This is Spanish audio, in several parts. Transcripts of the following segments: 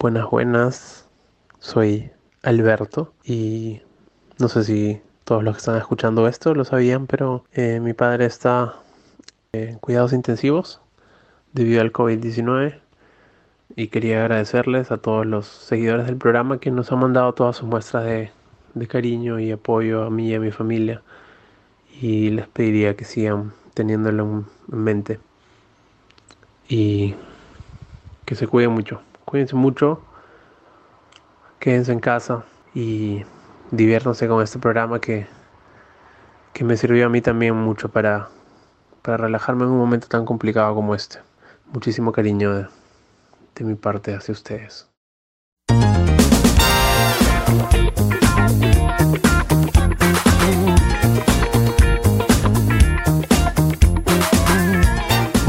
Buenas, buenas. Soy Alberto y no sé si todos los que están escuchando esto lo sabían, pero eh, mi padre está en cuidados intensivos debido al COVID-19 y quería agradecerles a todos los seguidores del programa que nos han mandado todas sus muestras de, de cariño y apoyo a mí y a mi familia y les pediría que sigan teniéndolo en en mente y que se cuiden mucho. Cuídense mucho, quédense en casa y diviértanse con este programa que, que me sirvió a mí también mucho para, para relajarme en un momento tan complicado como este. Muchísimo cariño de, de mi parte hacia ustedes.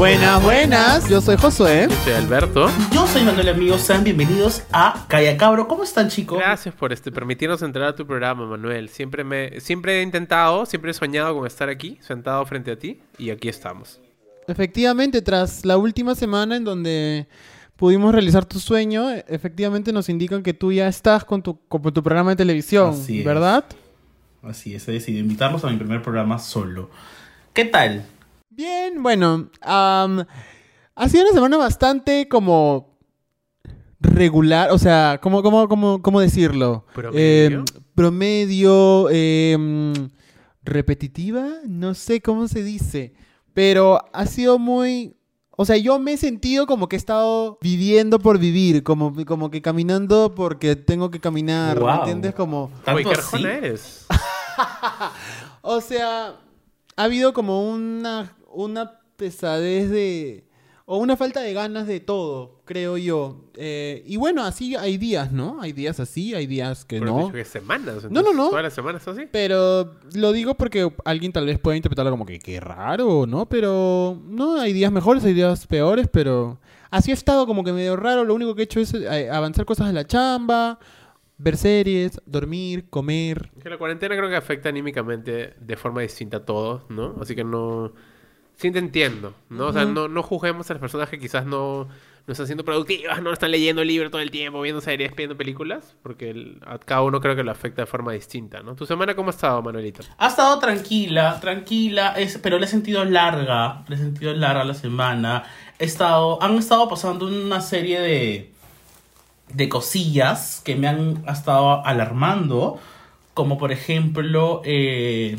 Buenas, buenas. Yo soy Josué. Soy Alberto. Yo soy Manuel Amigos, sean bienvenidos a Calla Cabro. ¿Cómo están, chicos? Gracias por este permitirnos entrar a tu programa, Manuel. Siempre me siempre he intentado, siempre he soñado con estar aquí, sentado frente a ti y aquí estamos. Efectivamente, tras la última semana en donde pudimos realizar tu sueño, efectivamente nos indican que tú ya estás con tu, con tu programa de televisión, Así es. ¿verdad? Así es, he decidido invitarlos a mi primer programa solo. ¿Qué tal? Bien, bueno, ha sido una semana bastante como regular, o sea, ¿cómo, cómo, cómo, cómo decirlo? ¿Promedio? Em, promedio, em, repetitiva, no sé cómo se dice, pero ha sido muy... O sea, yo me he sentido como que he estado viviendo por vivir, como, como que caminando porque tengo que caminar, ¿me entiendes? Como... ¿Tanto qué así? arjona eres. O sea, ha habido como una, una pesadez de... O una falta de ganas de todo, creo yo. Eh, y bueno, así hay días, ¿no? Hay días así, hay días que Pero no. que semanas. No, no, no. Todas las semanas así. Pero lo digo porque alguien tal vez pueda interpretarlo como que qué raro, ¿no? Pero no, hay días mejores, hay días peores, pero así ha estado como que medio raro. Lo único que he hecho es eh, avanzar cosas en la chamba, ver series, dormir, comer. Que la cuarentena creo que afecta anímicamente de forma distinta a todos, ¿no? Así que no... Sí te entiendo, ¿no? O sea, no, no juzguemos a las personas que quizás no, no están siendo productivas, no están leyendo libros todo el tiempo, viendo series, viendo películas, porque el- a cada uno creo que lo afecta de forma distinta, ¿no? ¿Tu semana cómo ha estado, Manuelito? Ha estado tranquila, tranquila, es, pero le he sentido larga, le he sentido larga la semana. He estado, han estado pasando una serie de, de cosillas que me han estado alarmando, como por ejemplo eh,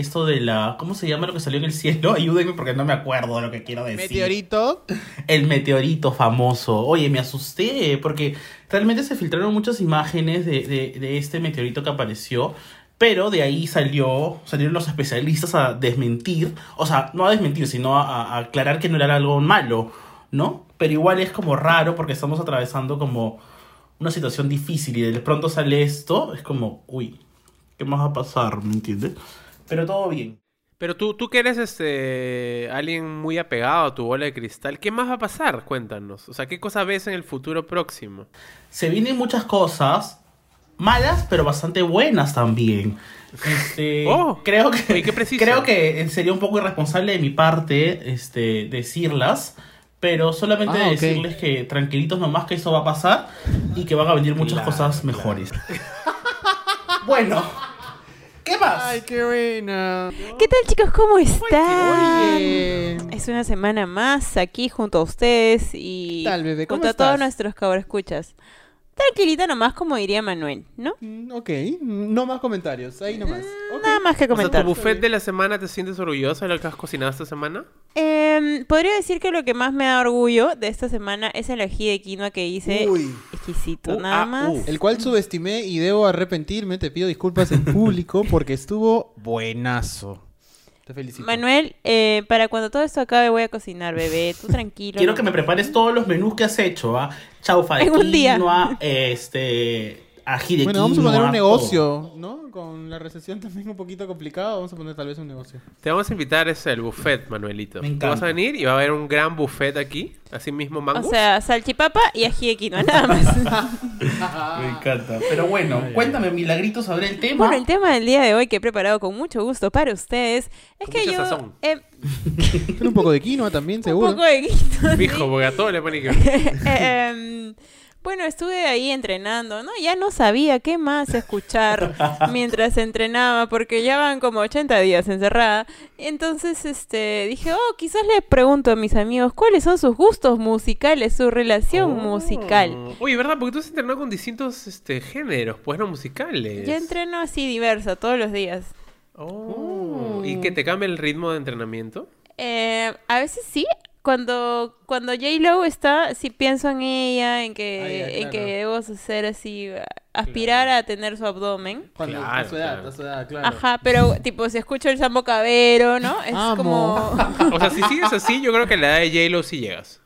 esto de la, ¿cómo se llama lo que salió en el cielo? Ayúdenme porque no me acuerdo de lo que quiero decir. Meteorito. El meteorito famoso. Oye, me asusté porque realmente se filtraron muchas imágenes de, de- de este meteorito que apareció. Pero de ahí salió, salieron los especialistas a desmentir, o sea, no a desmentir, sino a, a aclarar que no era algo malo, ¿no? Pero igual es como raro porque estamos atravesando como una situación difícil y de pronto sale esto, es como, uy, ¿qué más va a pasar? ¿Me entiendes? Pero todo bien. Pero tú, tú que eres este, alguien muy apegado a tu bola de cristal, ¿qué más va a pasar? Cuéntanos. O sea, ¿qué cosa ves en el futuro próximo? se vienen muchas cosas malas, pero bastante buenas también. Este, Oh, creo que oye, qué preciso. creo que sería un poco irresponsable de mi parte este decirlas, pero solamente Ah, decirles que tranquilitos nomás que eso va a pasar y que van a venir muchas Claro, cosas mejores. bueno, ¿qué más? Ay, qué buena. ¿Qué tal chicos? ¿Cómo están? Es una semana más aquí junto a ustedes y ¿Qué tal, bebé? ¿Cómo junto a estás? todos nuestros cabros escuchas. Tranquilita nomás, como diría Manuel, ¿no? Mm, Ok, no más comentarios, ahí nomás. Ok. Nada más que O sea, comentar. ¿Tu buffet de la semana te sientes orgullosa de lo que has cocinado esta semana? Em, podría decir que lo que más me da orgullo de esta semana es el ají de quinoa que hice. Uy. Exquisito, Uh, nada ah, más. uh. El cual subestimé y debo arrepentirme, te pido disculpas en público porque estuvo buenazo. Te felicito. Manuel, eh, para cuando todo esto acabe voy a cocinar, bebé. Tú tranquilo. Quiero no- que me prepares todos los menús que has hecho, ¿ah? Chaufa de En un día. quinoa, este, de Bueno, vamos a quinoa, poner un negocio, ¿no? Con la recesión también un poquito complicado, vamos a poner tal vez un negocio. Te vamos a invitar ese el buffet, Manuelito. Me Tú encanta. vas a venir y va a haber un gran buffet aquí, así mismo mango. O sea, salchipapa y ají de quinoa, nada más. Me encanta. Pero bueno, cuéntame, milagritos, sobre el tema. Bueno, el tema del día de hoy que he preparado con mucho gusto para ustedes es Con que mucha yo sazón. eh, Tiene un poco de quinoa también, un seguro. poco de quinoa. Fijo, porque a todo le ponen que... Em, Bueno, estuve ahí entrenando, ¿no? Ya no sabía qué más escuchar mientras entrenaba, porque ya van como 80 días encerrada. Entonces, este, dije, oh, quizás le pregunto a mis amigos cuáles son sus gustos musicales, su relación musical. Oye, ¿verdad? Porque tú has entrenado con distintos este, géneros, pues no musicales. Yo entreno así diversa todos los días. Oh. ¿Y que te cambia el ritmo de entrenamiento? Eh, a veces sí. Cuando, cuando J-Lo está, sí pienso en ella, en que, Ah, ya, en que claro. debo hacer así, aspirar a tener su abdomen. Cuando Claro, a su edad, claro. a su edad, claro. Ajá, pero tipo, si escucho el Sambo Cabero, ¿no? Es Amo. como... O sea, si sigues así, yo creo que a la edad de J-Lo sí llegas.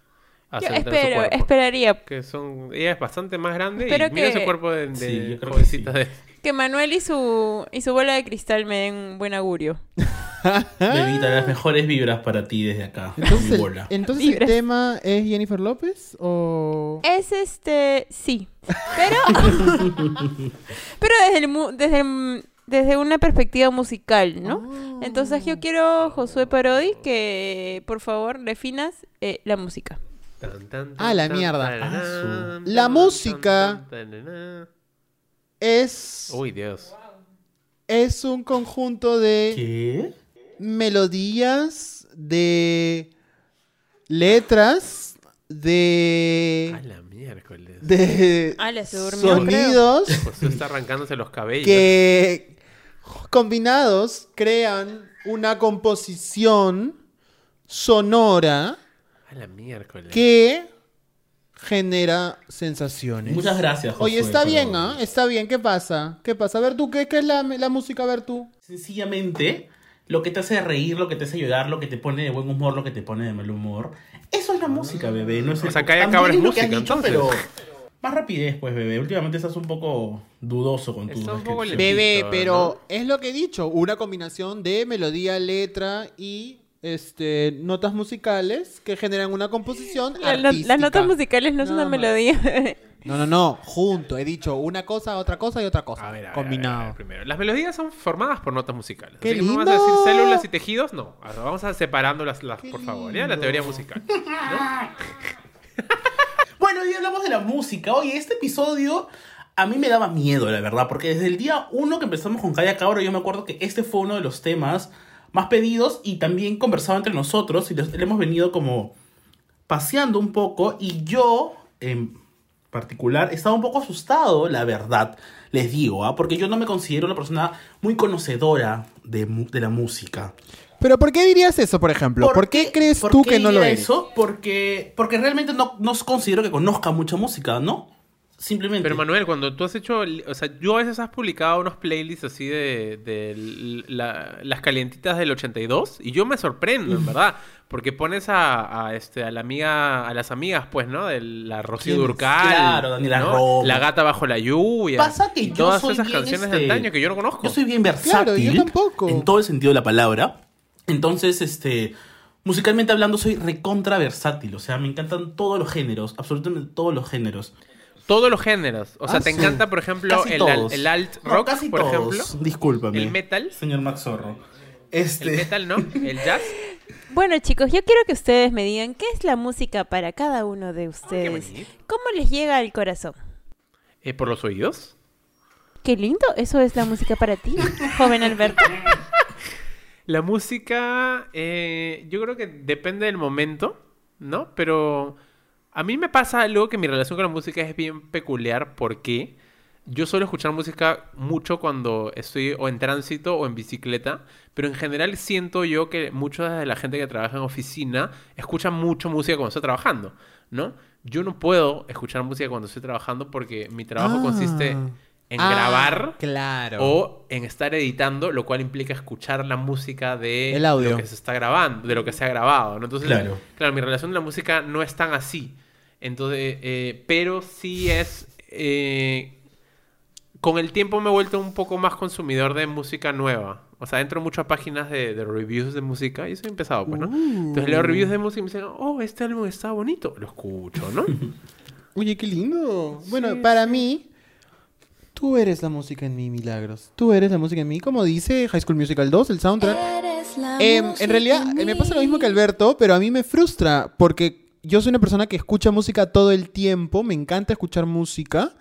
Yo espero, esperaría Que son... Ella es bastante más grande Espero y mira que- ese cuerpo de, de Sí, creo que jovencita sí. de... que Manuel y su, y su bola de cristal me den un buen augurio. Bebita, las mejores vibras para ti desde acá. Entonces, mi el, bola. entonces el tema es Jennifer López o... Es este, sí, pero... pero desde, el, desde, el- desde una perspectiva musical, ¿no? Entonces yo quiero, Josué Parodi, que por favor definas eh, la música. Tan, tan, Ah, la mierda. Ah, La música-. Es, Uy, Dios. es un conjunto de ¿Qué? Melodías, de letras, A de, la miércoles. de Ale, se durmió, sonidos José está arrancándose los cabellos. que combinados crean una composición sonora A la miércoles. que genera sensaciones. Muchas gracias, Josué. Oye, está bien, ¿ah? Está bien. ¿Qué pasa? ¿Qué pasa? A ver tú, ¿qué, qué es la, la música? A ver tú. Sencillamente, lo que te hace reír, lo que te hace llorar, lo que te pone de buen humor, lo que te pone de mal humor. Eso es la música, bebé. No es O sea, También Cabra es que música, dicho, entonces. pero más rapidez, pues, bebé. Últimamente estás un poco dudoso con descripciones. Bebé, pero es lo que he dicho. Una combinación de melodía, letra y este notas musicales que generan una composición La- la- artística. las notas musicales no es Nada una más. melodía. No, no, no. Junto. He dicho una cosa, otra cosa y otra cosa. A ver, a ver, Combinado. a ver, a ver, primero. Las melodías son formadas por notas musicales. ¡Qué Así que no vas a decir células y tejidos, no. A ver, vamos a separándolas, las, ¡Qué por favor. Ya la lindo! teoría musical. Bueno, hoy hablamos de la música. Oye, este episodio a mí me daba miedo, la verdad, porque desde el día uno que empezamos con Calla Cabro, yo me acuerdo que este fue uno de los temas más pedidos y también conversado entre nosotros y los- le hemos venido como paseando un poco y yo en particular estaba un poco asustado, la verdad, les digo, ¿ah? porque yo no me considero una persona muy conocedora de, de la música. Pero ¿por qué dirías eso, por ejemplo? ¿Por, qué, crees por tú qué que no lo eres? Eso? Porque, porque realmente no, no considero que conozca mucha música, ¿no? Simplemente. Pero Manuel, cuando tú has hecho, o sea, yo a veces has publicado unos playlists así de, de la- las calientitas del 82 y yo me sorprendo, en verdad, porque pones a, a, este a la amiga, a las amigas, pues, ¿no? De la Rocío. Durcal, Claro, Daniela ¿no? La gata bajo la lluvia, Pasa que yo todas soy esas bien, canciones de este, antaño que yo no conozco. Yo soy bien versátil. Claro, yo tampoco. En todo el sentido de la palabra. Entonces, este. Musicalmente hablando, soy recontra versátil. O sea, me encantan todos los géneros. Absolutamente todos los géneros. Todos los géneros, o sea, Ah, te sí. encanta, por ejemplo, el, al- todos. el alt No, rock, casi por todos. ejemplo, Discúlpame. el metal, Señor Max Zorro. el Este. metal, ¿no? El jazz. Bueno, chicos, yo quiero que ustedes me digan qué es la música para cada uno de ustedes. bonito. ¿Cómo les llega al corazón? Eh, por los oídos. Qué lindo, eso es la música para ti, joven Alberto. La música, eh, yo creo que depende del momento, ¿no? Pero a mí me pasa algo que mi relación con la música es bien peculiar porque yo suelo escuchar música mucho cuando estoy o en tránsito o en bicicleta, pero en general siento yo que mucha de la gente que trabaja en oficina escucha mucho música cuando está trabajando, ¿no? Yo no puedo escuchar música cuando estoy trabajando porque mi trabajo Ah. consiste en Ah, grabar Claro. o en estar editando, lo cual implica escuchar la música de El audio. lo que se está grabando, de lo que se ha grabado, ¿no? Entonces, Claro. claro, mi relación con la música no es tan así. Entonces, eh, pero sí es. eh, con el tiempo me he vuelto un poco más consumidor de música nueva. O sea, entro mucho a páginas de, de reviews de música y eso he empezado, pues, ¿no? Entonces leo reviews de música y me dicen, oh, este álbum está bonito. Lo escucho, ¿no? Oye, qué lindo. Bueno, para mí, tú eres la música en mí, Milagros. Tú eres la música en mí, como dice High School Musical 2, el soundtrack. Em, en realidad, eh, me pasa lo mismo que Alberto, pero a mí me frustra porque yo soy una persona que escucha música todo el tiempo, me encanta escuchar música.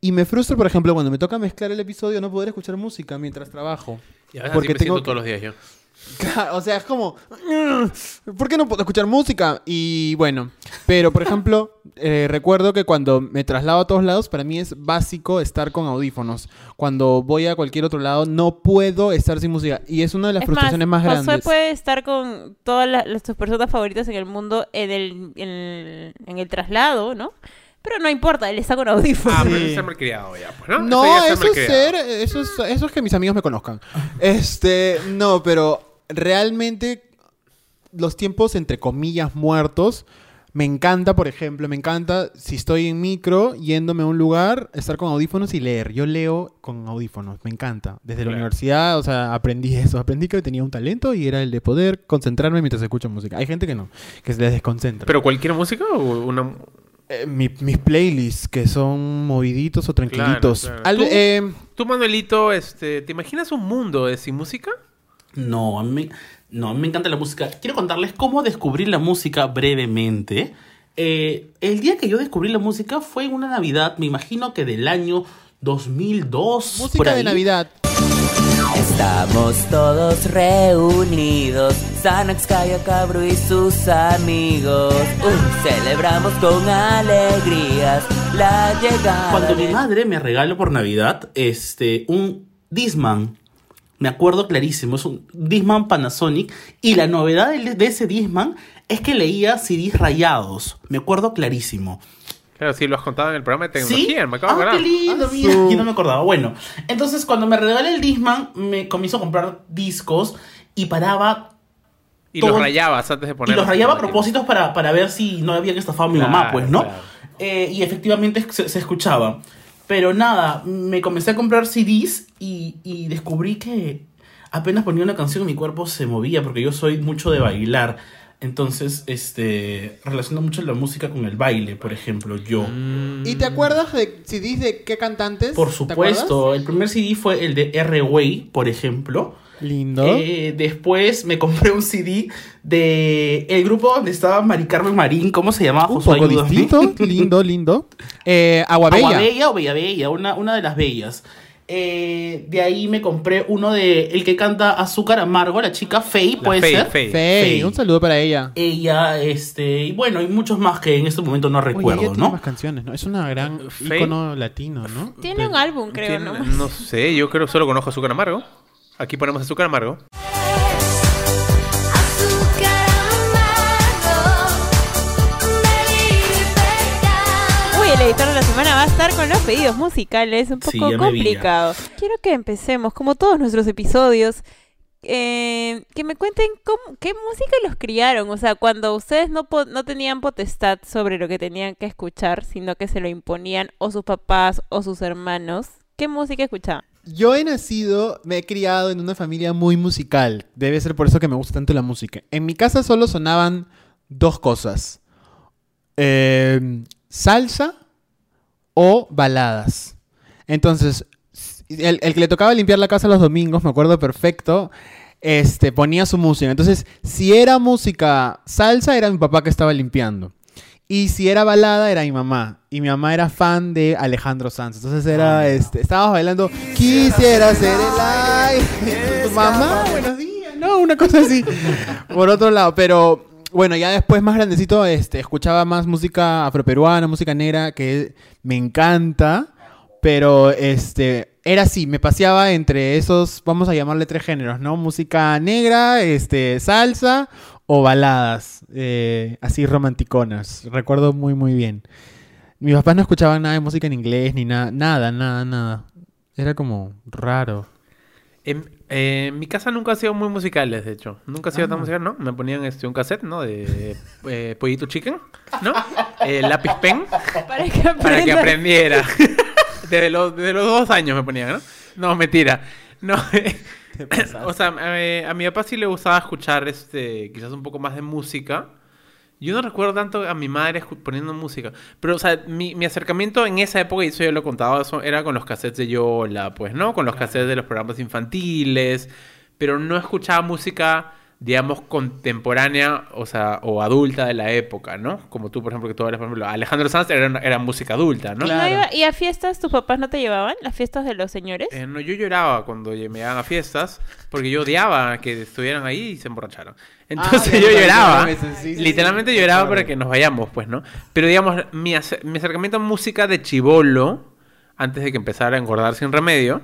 Y me frustra, por ejemplo, cuando me toca mezclar el episodio, no poder escuchar música mientras trabajo. Y a veces Porque así me tengo siento todos los días yo. Claro, O sea, es como, "Mm, ¿por qué no puedo escuchar música? Y bueno, pero por ejemplo, eh, recuerdo que cuando me traslado a todos lados, para mí es básico estar con audífonos. Cuando voy a cualquier otro lado, no puedo estar sin música. Y es una de las Es frustraciones más, Josué grandes. puede estar con todas las, las- sus personas favoritas en el mundo en el, en el, en el traslado, ¿no? Pero no importa, él está con audífonos. Ah, pero Sí. eso es ser malcriado ya, pues, ¿no? No, ya eso es ser, eso es, eso es que mis amigos me conozcan. Este, no, pero realmente los tiempos entre comillas muertos me encanta, por ejemplo, me encanta si estoy en micro yéndome a un lugar, estar con audífonos y leer. Yo leo con audífonos, me encanta. Desde la universidad, o sea, aprendí eso, aprendí que tenía un talento y era el de poder concentrarme mientras escucho música. Hay gente que no, que se les desconcentra. ¿Pero cualquier música o una...? Eh, mi- mis playlists que son moviditos o tranquilitos. claro. Al- ¿Tú? eh, Tú, Manuelito, este, ¿te imaginas un mundo de sin música? No, a mí, no, a mí me encanta la música. Quiero contarles cómo descubrí la música brevemente. Eh, el día que yo descubrí la música fue en una Navidad, me imagino que del año 2002. por música de. Navidad. Estamos todos reunidos, Sanax, Kaya Cabro y sus amigos. Uh, celebramos con alegrías la llegada Cuando mi madre me regaló por Navidad este, un Disman, me acuerdo clarísimo, es un Disman Panasonic, y la novedad de, de ese Disman es que leía CDs rayados, me acuerdo clarísimo. Claro, sí, lo has contado en el programa de ¿Sí? tecnología, me acabo de ah, acordar. qué lindo, Ah, su- yo no me acordaba. Bueno, entonces cuando me regaló el Disman, me comienzo a comprar discos y paraba Y todo- los rayabas antes de y ponerlos. los rayaba a propósitos para, para ver si no habían estafado a mi Claro, mamá, pues, ¿no? claro. Eh, y efectivamente se, se escuchaba. Pero nada, me comencé a comprar CDs y, y descubrí que apenas ponía una canción mi cuerpo se movía porque yo soy mucho de bailar. Entonces, este, relaciono mucho la música con el baile, por ejemplo, yo. ¿Y te acuerdas de CDs de qué cantantes? Por ¿Te supuesto, el primer CD fue el de R-Way, por ejemplo. Lindo. Eh, después me compré un CD de el grupo donde estaba Mari Carmen Marín, ¿cómo se llamaba? Un Josué, poco distinto, lindo, lindo. Eh, Agua Bella. Agua Bella o Bella Bella, una, una de las bellas. Eh, de ahí me compré uno de el que canta Azúcar Amargo, la chica Faye, puede Faye, ser. Faye. Un saludo para ella. Ella, este, y bueno, y muchos más que en este momento no Oye, recuerdo, ella tiene ¿no? más canciones, ¿no? Es una gran Fey. ícono latino, ¿no? Tiene un álbum, creo, Tiene- ¿no? No sé, yo creo que solo conozco azúcar amargo. Aquí ponemos azúcar amargo. Uy, el editor de la semana va a estar con los pedidos musicales, un poco complicado. Quiero que empecemos, como todos nuestros episodios, eh, que me cuenten cómo- qué música los criaron. O sea, cuando ustedes no, po- no tenían potestad sobre lo que tenían que escuchar, sino que se lo imponían o sus papás o sus hermanos, ¿qué música escuchaban? Yo he nacido, me he criado en una familia muy musical. Debe ser por eso que me gusta tanto la música. En mi casa solo sonaban dos cosas. Eh, salsa o baladas. Entonces, el, el que le tocaba limpiar la casa los domingos, me acuerdo perfecto, este, ponía su música. Entonces, si era música salsa, era mi papá que estaba limpiando. Y si era balada, era mi mamá. Y mi mamá era fan de Alejandro Sanz. Entonces era, este, estábamos bailando, quisiera ser el aire. Tu mamá, buenos días. No, una cosa así. Por otro lado, pero bueno, ya después más grandecito, este, escuchaba más música afroperuana, música negra, que me encanta. Pero este, era así, me paseaba entre esos, vamos a llamarle tres géneros, ¿no? Música negra, este, salsa o baladas, eh, así romanticonas. Recuerdo muy, muy bien. Mis papás no escuchaban nada de música en inglés, ni nada, nada, nada, nada. Era como raro. En, eh, en mi casa nunca ha sido muy musicales, de hecho. Nunca ha sido tan musical, ¿no? Me ponían este, un cassette, ¿no? De eh, Pollito Chicken, ¿no? Eh, lápiz pen Para que para que aprendan. aprendiera. desde, los, desde los dos años me ponían, ¿no? No, mentira. No, o sea, a, a mi papá sí le gustaba escuchar este, quizás un poco más de música. Yo no recuerdo tanto a mi madre poniendo música. Pero, o sea, mi, mi acercamiento en esa época, y eso yo lo contaba, eso era con los cassettes de Yola, pues, ¿no? Con los cassettes de los programas infantiles. Pero no escuchaba música digamos, contemporánea, o sea, o adulta de la época, ¿no? Como tú, por ejemplo, que tú hablas, por ejemplo, Alejandro Sanz era, era música adulta, ¿no? ¿Y, no Claro. iba- y a fiestas tus papás no te llevaban? ¿Las fiestas de los señores? Eh, no, yo lloraba cuando me iban a fiestas porque yo odiaba que estuvieran ahí y se emborracharan. Entonces Ah, yo ya, lloraba. ya, veces, sí, sí, Literalmente sí, lloraba claro. para que nos vayamos, pues, ¿no? Pero digamos, mi, mi acercamiento a música de chivolo, antes de que empezara a engordar sin remedio,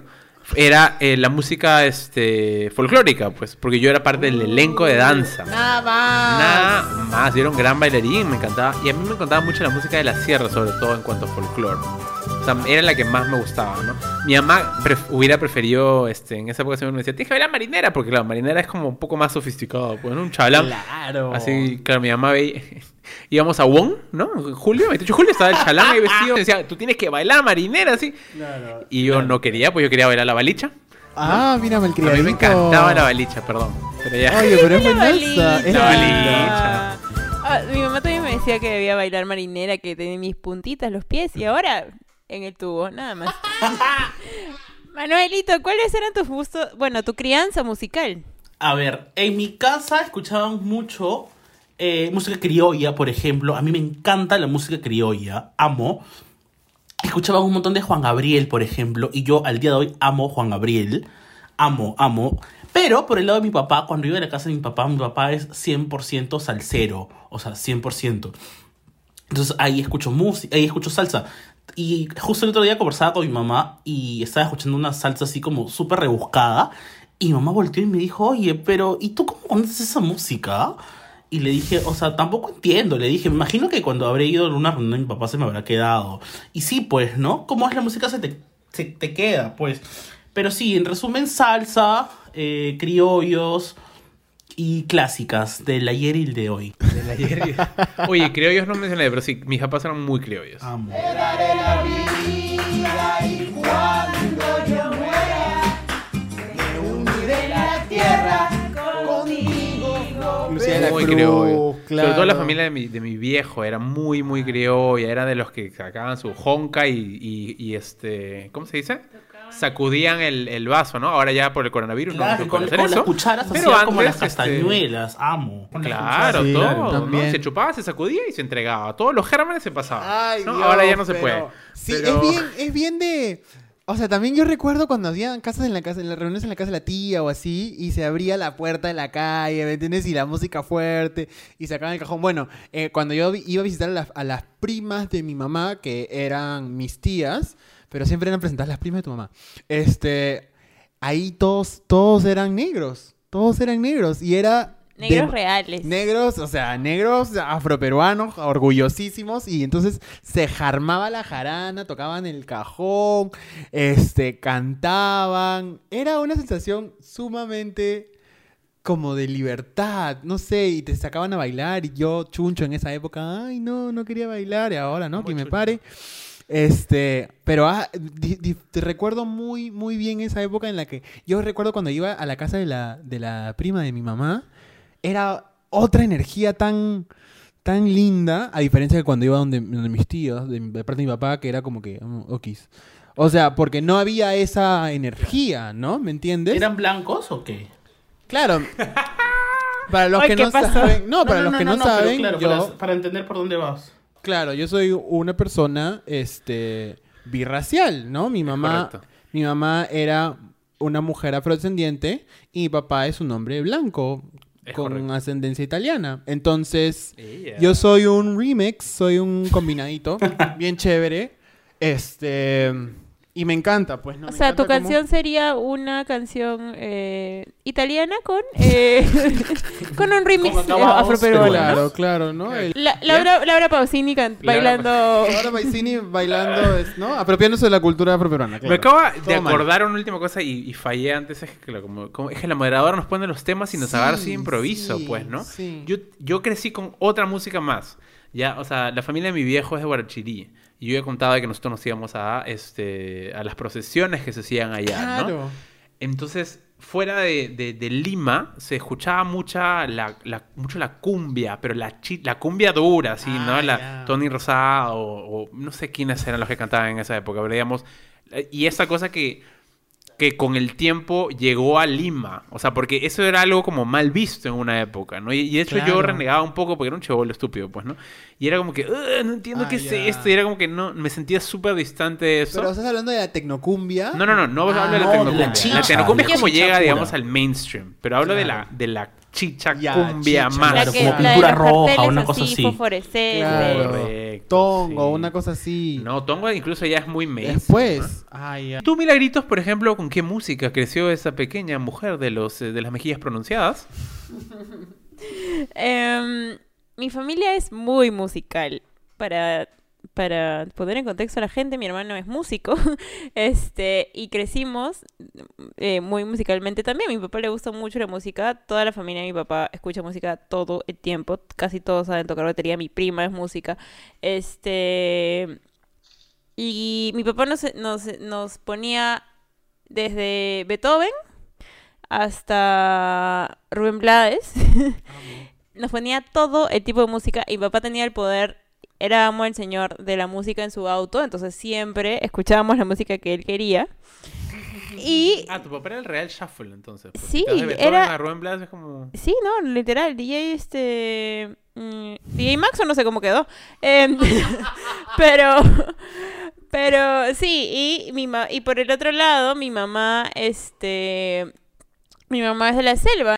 era eh, la música este, folclórica, pues, porque yo era parte del elenco de danza. Nada más. Nada más, yo era un gran bailarín, me encantaba. Y a mí me encantaba mucho la música de la sierra, sobre todo en cuanto a folclore. O sea, era la que más me gustaba, ¿no? Mi mamá pref- hubiera preferido, este, en esa época siempre me decía, tienes que bailar marinera, porque claro, marinera es como un poco más sofisticado, pues, ¿no? Un chavalán. Claro. Así, claro, mi mamá veía... Íbamos a Wong, ¿no? Julio, 28 de julio, estaba el chalán ahí vestido. Decía, tú tienes que bailar marinera, así. Claro. Y yo no quería, pues yo quería bailar la balicha. Ah, mira, A malcriadito. mí me encantaba la balicha, perdón. Pero ya... Oye, pero es La buenaza. Es La balicha. Ah, mi mamá también me decía que debía bailar marinera, que tenía mis puntitas, los pies, y ahora en el tubo, nada más. Manuelito, ¿cuáles eran tus gustos? Bueno, tu crianza musical. A ver, en mi casa escuchaban mucho eh, música criolla, por ejemplo. A mí me encanta la música criolla, amo. Escuchaban un montón de Juan Gabriel, por ejemplo, y yo al día de hoy amo Juan Gabriel. Amo, amo. Pero por el lado de mi papá, cuando iba a la casa de mi papá, mi papá es 100% salsero. O sea, 100%. Entonces ahí escucho música, ahí escucho salsa. Y justo el otro día conversaba con mi mamá y estaba escuchando una salsa así como súper rebuscada. Y mi mamá volteó y me dijo, oye, pero ¿y tú cómo conoces esa música? Y le dije, o sea, tampoco entiendo. Le dije, me imagino que cuando habré ido en una reunión mi papá se me habrá quedado. Y sí, pues, ¿no? ¿Cómo es la música? Se te, se te queda, pues. Pero sí, en resumen, salsa, eh, criollos y clásicas del ayer y el de hoy. Del ayer. Oye, criollos no mencioné, pero sí, mis papás eran muy criollos. Amo. Luciana muy Cruz, criollo. claro. Sobre todo la familia de mi, de mi viejo era muy, muy criolla. Era de los que sacaban su jonca y, y, y este. ¿Cómo se dice? Sacudían el, el vaso, ¿no? Ahora ya por el coronavirus no Claro, se con, puede hacer con las cucharas Pero como las este, castañuelas, amo. Con las Claro. Sí, todo. claro, ¿no? Se chupaba, se sacudía y se entregaba. Todos los gérmenes se pasaban. Ay, ¿no? Dios, Ahora ya no se pero- puede. Sí, Pero- es bien, es bien de. O sea, también yo recuerdo cuando hacían casas en la casa, en las reuniones en la casa de la tía o así, y se abría la puerta de la calle, ¿me entiendes? Y la música fuerte, y sacaban el cajón. Bueno, eh, cuando yo iba a visitar a las, a las primas de mi mamá, que eran mis tías, pero siempre eran presentadas las primas de tu mamá. Este, ahí todos, todos eran negros, todos eran negros, y era Negros de- reales. Negros, o sea, negros afroperuanos, orgullosísimos, y entonces se jarmaba la jarana, tocaban el cajón, este, cantaban. Era una sensación sumamente como de libertad, no sé, y te sacaban a bailar, y yo, chuncho, en esa época, ay, no, no quería bailar, y ahora, ¿no? Que me pare. Este, pero ah, di- di- te recuerdo muy, muy bien esa época en la que yo recuerdo cuando iba a la casa de la, de la prima de mi mamá, era otra energía tan, tan linda, a diferencia de cuando iba donde, donde mis tíos, de, de parte de mi papá, que era como que, mm, okis. O sea, porque no había esa energía, ¿no? ¿Me entiendes? ¿Eran blancos o qué? Claro. Para los Ay, que ¿qué no pasó? saben, no, para los que no, pero saben, claro, yo, para, para entender por dónde vas. Claro, yo soy una persona este birracial, ¿no? Mi mamá mi mamá era una mujer afrodescendiente y mi papá es un hombre blanco Es con correcto. ascendencia italiana. Entonces, yo soy un remix, soy un combinadito bien chévere. Este, y me encanta, pues, ¿no? O Me sea, tu cómo- canción sería una canción eh, italiana con eh, con un remix eh, afroperuano. Claro, claro, ¿no? El- La- Laura, Laura Pausini can- Laura bailando. Ahora Maicini bailando, es- ¿no? Apropiándose de la cultura afroperuana. Me claro. acaba de Todo mal. acordar una última cosa y, y fallé antes. Es que, como, como- es que la moderadora nos pone los temas y nos Sí, agarra así de improviso, sí, pues, ¿no? sí. Yo, yo crecí con otra música más. Ya, o sea, la familia de mi viejo es de Guarachirí. Y yo he contado que nosotros nos íbamos a, este, a las procesiones que se hacían allá, ¿no? Claro. Entonces, fuera de, de- de Lima, se escuchaba mucha la, la- mucho la cumbia, pero la, chi- la cumbia dura, Ah, ¿no? La ya. Tony Rosado, o, o no sé quiénes eran los que cantaban en esa época, pero digamos, eh, y esa cosa que, que con el tiempo llegó a Lima. O sea, porque eso era algo como mal visto en una época, ¿no? Y, y de hecho yo renegaba un poco porque era un chivolo estúpido, pues, ¿no? Y era como que, "Ugh, no entiendo Ah, qué es esto. Y era como que no, me sentía súper distante de eso. Pero estás hablando de la tecnocumbia. No, no, no, no Ah, hablo de la no, de la tecnocumbia. La tecnocumbia es como llega, pura. digamos, al mainstream. Pero hablo de, la, de la chicha Ya, cumbia chicha. más. Claro, como pintura roja, una cosa así. fosforescentes. Claro. Correcto, Tongo, sí. una cosa así. No, Tongo incluso ya es muy mainstream. Después. Ah, ya. ¿Tú, Milagritos, por ejemplo, con qué música creció esa pequeña mujer de, los, eh, de las mejillas pronunciadas? Em, mi familia es muy musical. Para, para poner en contexto a la gente, mi hermano es músico. este Y crecimos eh, muy musicalmente también. A mi papá le gusta mucho la música. Toda la familia de mi papá escucha música todo el tiempo. Casi todos saben tocar batería. Mi prima es música. Este. Y mi papá nos, nos, nos ponía desde Beethoven hasta Rubén Blades. Nos ponía todo el tipo de música y mi papá tenía el poder, era amo el señor de la música en su auto, entonces siempre escuchábamos la música que él quería. Y Ah, tu papá era el Real Shuffle, entonces. Sí, era- a Rubén Blas es como... sí, no, literal, DJ este... mm, DJ Maxo no sé cómo quedó. Em, pero... Pero sí, y, mi ma- y por el otro lado, mi mamá, este... Mi mamá es de la selva.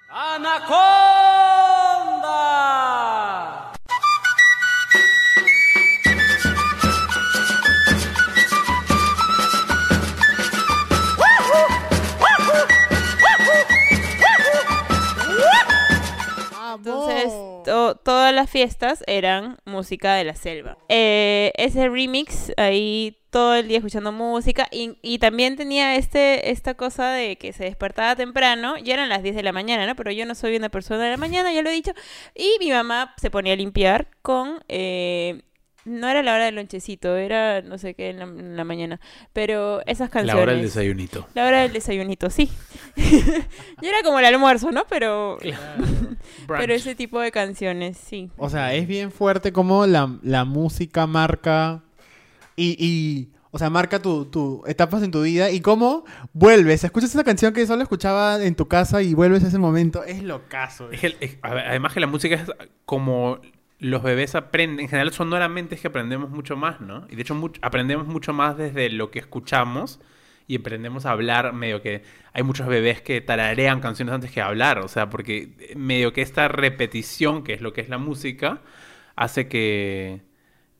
Entonces, to- todas las fiestas eran música de la selva. Eh, ese remix, ahí todo el día escuchando música. Y, y también tenía este, esta cosa de que se despertaba temprano. Ya eran las 10 de la mañana, ¿no? Pero yo no soy una persona de la mañana, ya lo he dicho. Y mi mamá se ponía a limpiar con... eh, no era la hora del lonchecito, era no sé qué en la, en la mañana. Pero esas canciones. La hora del desayunito. La hora del desayunito, sí. y era como el almuerzo, ¿no? Pero, pero ese tipo de canciones, sí. O sea, es bien fuerte como la, la música marca y, y, o sea, marca tu, tu etapas en tu vida y cómo vuelves. Escuchas esa canción que solo escuchaba en tu casa y vuelves a ese momento. Es a ver, además que la música es como los bebés aprenden, en general sonoramente es que aprendemos mucho más, ¿no? Y de hecho much- aprendemos mucho más desde lo que escuchamos y aprendemos a hablar medio que hay muchos bebés que tararean canciones antes que hablar, o sea, porque medio que esta repetición, que es lo que es la música, hace que,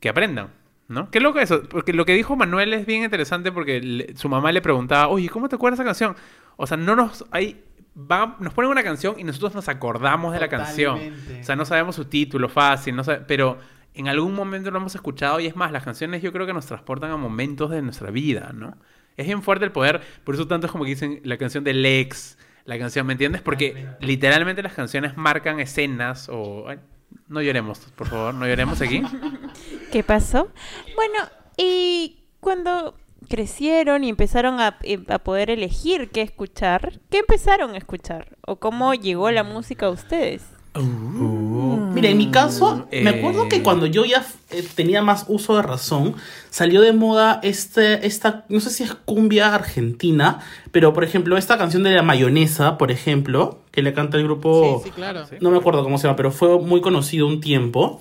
que aprendan. ¿No? Qué loco eso, porque lo que dijo Manuel es bien interesante porque su mamá le preguntaba, oye, ¿cómo te acuerdas esa canción? O sea, no nos... Hay, va- nos ponen una canción y nosotros nos acordamos de la canción. O sea, no sabemos su título fácil, no sabe- pero en algún momento lo hemos escuchado y es más, las canciones yo creo que nos transportan a momentos de nuestra vida, ¿no? Es bien fuerte el poder, por eso tanto es como que dicen la canción de Lex, la canción, ¿me entiendes? Porque literalmente las canciones marcan escenas o... ay, no lloremos, por favor, no lloremos aquí. ¿Qué pasó? Bueno, y cuando crecieron y empezaron a, eh, a poder elegir qué escuchar, ¿qué empezaron a escuchar? ¿O cómo llegó la música a ustedes? Mira, en mi caso, me acuerdo Eh. que cuando yo ya eh, tenía más uso de razón, salió de moda este, esta, no sé si es cumbia argentina, pero por ejemplo, esta canción de la mayonesa, por ejemplo, que le canta el grupo... Sí, sí, claro. No me acuerdo cómo se llama, pero fue muy conocido un tiempo.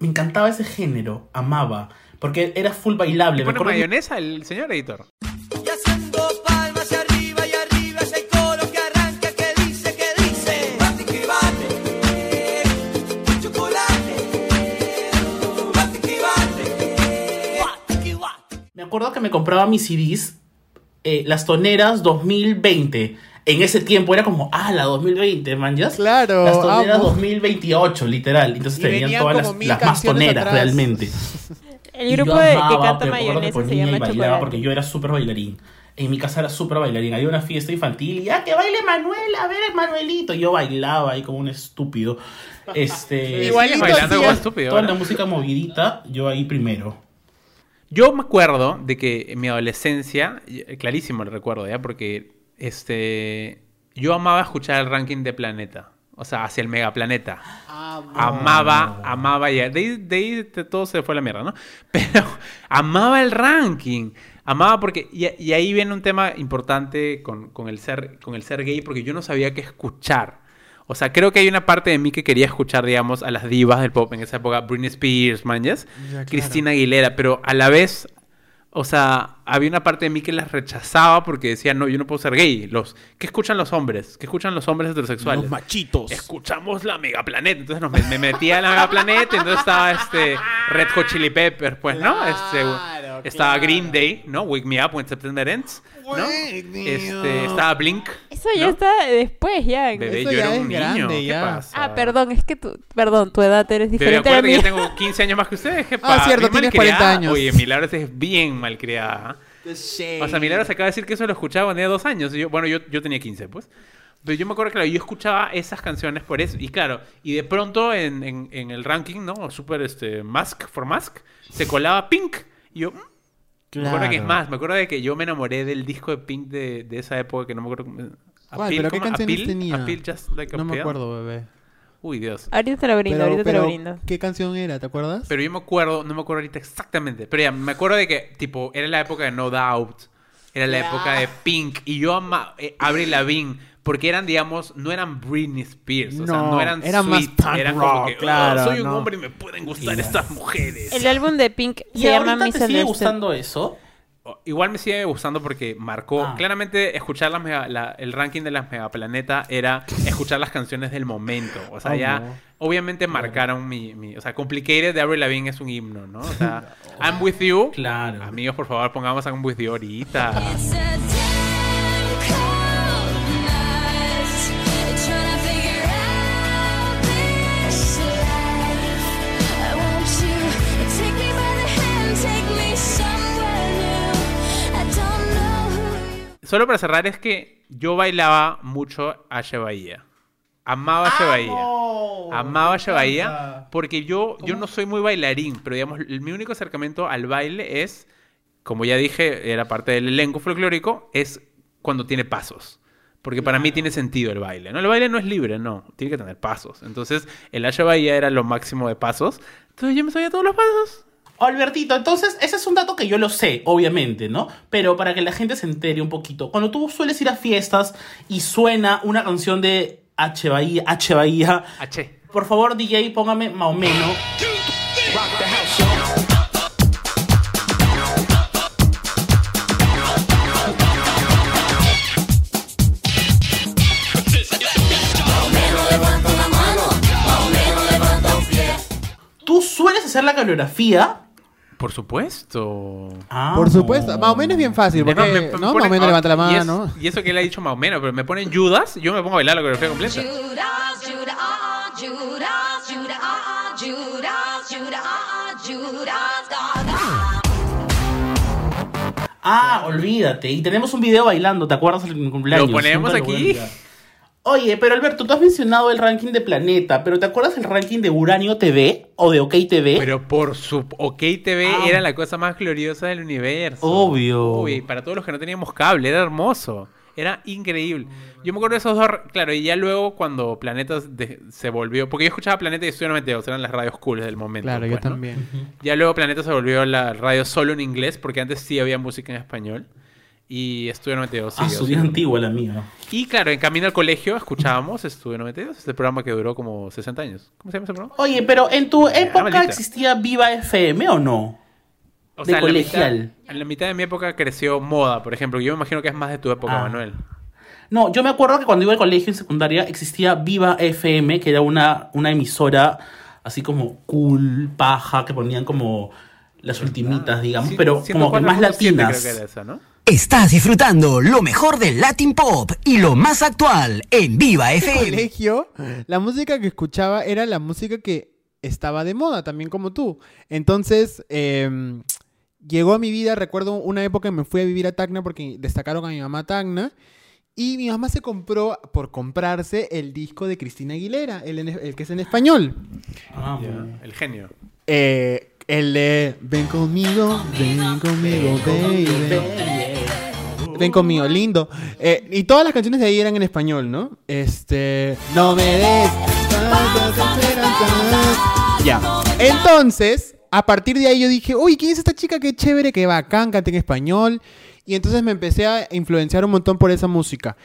Me encantaba ese género, amaba, porque era full bailable. ¿Le Me pone acuerdo que- mayonesa el señor editor? Me acuerdo que me compraba mis CDs, eh, Las Toneras 2020. En ese tiempo era como, ah, la 2020, man, ¿ya? Claro, Las Toneras amo. 2028, literal. Entonces Y tenían todas las, más toneras, atrás. realmente. El Y grupo yo de, que canta mayonesa se ponía y llama bailaba Chocolate. porque yo era súper bailarín. En mi casa era súper bailarín. Había una fiesta infantil y ya que baile Manuel, a ver el Manuelito. Y yo bailaba ahí como un estúpido. Este, Igual bailando como es- estúpido. toda la música movidita, yo ahí primero. Yo me acuerdo de que en mi adolescencia, eh, clarísimo lo recuerdo, ¿ya? Porque este, yo amaba escuchar el ranking de Planeta. O sea, hacia el megaplaneta. Amaba, amaba ya. De ahí, de ahí todo se fue a la mierda, ¿no? Pero amaba el ranking. Amaba porque. Y, y ahí viene un tema importante con, con el ser, con el ser gay, porque yo no sabía qué escuchar. O sea, creo que hay una parte de mí que quería escuchar, digamos, a las divas del pop en esa época, Britney Spears, manjas, claro. Cristina Aguilera, pero a la vez, o sea, había una parte de mí que las rechazaba porque decía, no, yo no puedo ser gay. Los, ¿Qué escuchan los hombres? ¿Qué escuchan los hombres heterosexuales? Los machitos. Escuchamos la Megaplaneta. Entonces nos, me, me metía a la Megaplaneta. Entonces estaba este Red Hot Chili Peppers, pues, ¿no? Este, Claro, estaba. Green Day, ¿no? Wake Me Up When September Ends. ¿no? Este, estaba Blink. Eso ya ¿no? está después, ya. Bebé, Eso yo ya era un niño. grande, ¿Qué pasa? Ah, perdón, es que tu, perdón, tu edad eres Bebé, diferente a la acuérdate que yo tengo 15 años más que ustedes. ¿Qué Ah, pasa? cierto, Bien tienes malcriada. 40 años. Oye, Milagros es bien malcriada. ¿ah? O sea, Milagros acaba de decir que eso lo escuchaba cuando tenía dos años. Y yo, bueno, yo, yo tenía 15, pues. Pero yo me acuerdo que claro, yo escuchaba esas canciones por eso. Y claro, y de pronto en, en- en el ranking, ¿no? Super este, Mask for Mask, se colaba Pink. Y yo, mm, me acuerdo que es más, me acuerdo de que yo me enamoré del disco de Pink de, de esa época que no me acuerdo. ¿Cuál? ¿Pero qué ¿cómo? canciones Appeal, tenía? Appeal Just Like a No me Pill. acuerdo, bebé. Uy, Dios. Ahorita te lo brindo, Pero, ahorita te pero, lo brindo. ¿qué canción era? ¿Te acuerdas? Pero yo me acuerdo, no me acuerdo ahorita exactamente, pero ya, me acuerdo de que, tipo, era la época de No Doubt, era la época de Pink, y yo amaba eh, Avril Lavigne, porque eran, digamos, no eran Britney Spears, o sea, No, no eran eran más sweet, punk eran rock, como que, "Oh, claro, soy un no. hombre y me pueden gustar estas mujeres. El álbum de Pink ¿Y se llama ahorita te sigue gustando eso? Igual me sigue gustando porque marcó. Ah. Claramente, escuchar las mega- la- el ranking de las Megaplaneta era escuchar las canciones del momento. O sea, Oh, ya. no. Obviamente marcaron mi, mi- O sea, Complicated de Avril Lavigne es un himno, ¿no? O sea, I'm with you. Claro. Amigos, por favor, pongamos I'm with you ahorita. Solo para cerrar, es que yo bailaba mucho a Bahía. Amaba a Bahía. Amaba a Bahía porque yo, yo no soy muy bailarín, pero digamos, mi único acercamiento al baile es, como ya dije, era parte del elenco folclórico, es cuando tiene pasos. Porque para mí tiene sentido el baile, ¿no? El baile no es libre, no. Tiene que tener pasos. Entonces, el Asha Bahía era lo máximo de pasos. Entonces yo me sabía todos los pasos. Albertito, entonces ese es un dato que yo lo sé, obviamente, ¿no? Pero para que la gente se entere un poquito, cuando tú sueles ir a fiestas y suena una canción de H Bahía, H Bahía, H. por favor DJ póngame más o menos. ¿Tú sueles hacer la coreografía? Por supuesto. Ah. Por supuesto. Más o menos es bien fácil, porque, No, me- me ¿no? ponen- Más o menos levanta la y es- mano. Y, eso que él ha dicho más o menos, pero me ponen Judas, yo me pongo a bailar la coreografía completa. Judas, Judas, ah, Judas, Judas, ah, Judas, Judas, ah, Judas, Gaga. Ah, olvídate. Y tenemos un video bailando, ¿te acuerdas mi cumpleaños? Lo ponemos aquí. Oye, pero Alberto, tú has mencionado el ranking de Planeta, pero ¿te acuerdas el ranking de Uranio TV o de OK TV? Pero por su OK TV Ah. era la cosa más gloriosa del universo. Obvio. Uy, para todos los que no teníamos cable, era hermoso. Era increíble. Yo me acuerdo de esos dos, claro, y ya luego cuando Planeta de- se volvió, porque yo escuchaba Planeta y Estudio 92, eran las radios cool del momento. Claro, yo pues, ¿no? también. Ya luego Planeta se volvió la radio solo en inglés, porque antes sí había música en español. Y Estudio 92 ah, siguió su vida siendo- antigua la mía. Y claro, en camino al colegio escuchábamos Estudio 92, este programa que duró como 60 años. ¿Cómo se llama ese programa? Oye, pero en tu época maldita. existía Viva FM o no? O De en la colegial. mitad- en la mitad de mi época creció moda, por ejemplo. Yo me imagino que es más de tu época, Ah. Manuel. No, yo me acuerdo que cuando iba al colegio en secundaria existía Viva FM, que era una, una emisora así como cool, paja, que ponían como las ultimitas, digamos, pero como que más 104.7 latinas. Creo que era esa, ¿no? Estás disfrutando lo mejor del Latin Pop y lo más actual en Viva En el FM. colegio, la música que escuchaba era la música que estaba de moda, también como tú. Entonces, em, llegó a mi vida, recuerdo una época que me fui a vivir a Tacna porque destacaron a mi mamá Tacna. Y mi mamá se compró, por comprarse, el disco de Cristina Aguilera, el, que es en español. Ah, El genio. Eh, el de Ven conmigo, ven conmigo, baby. ven conmigo, lindo. Eh, y todas las canciones de ahí eran en español, ¿no? Este. No me des. tantas esperanzas. Ya. Entonces, a partir de ahí yo dije, uy, ¿quién es esta chica? Qué chévere, qué bacán, canta en español. Y entonces me empecé a influenciar un montón por esa música.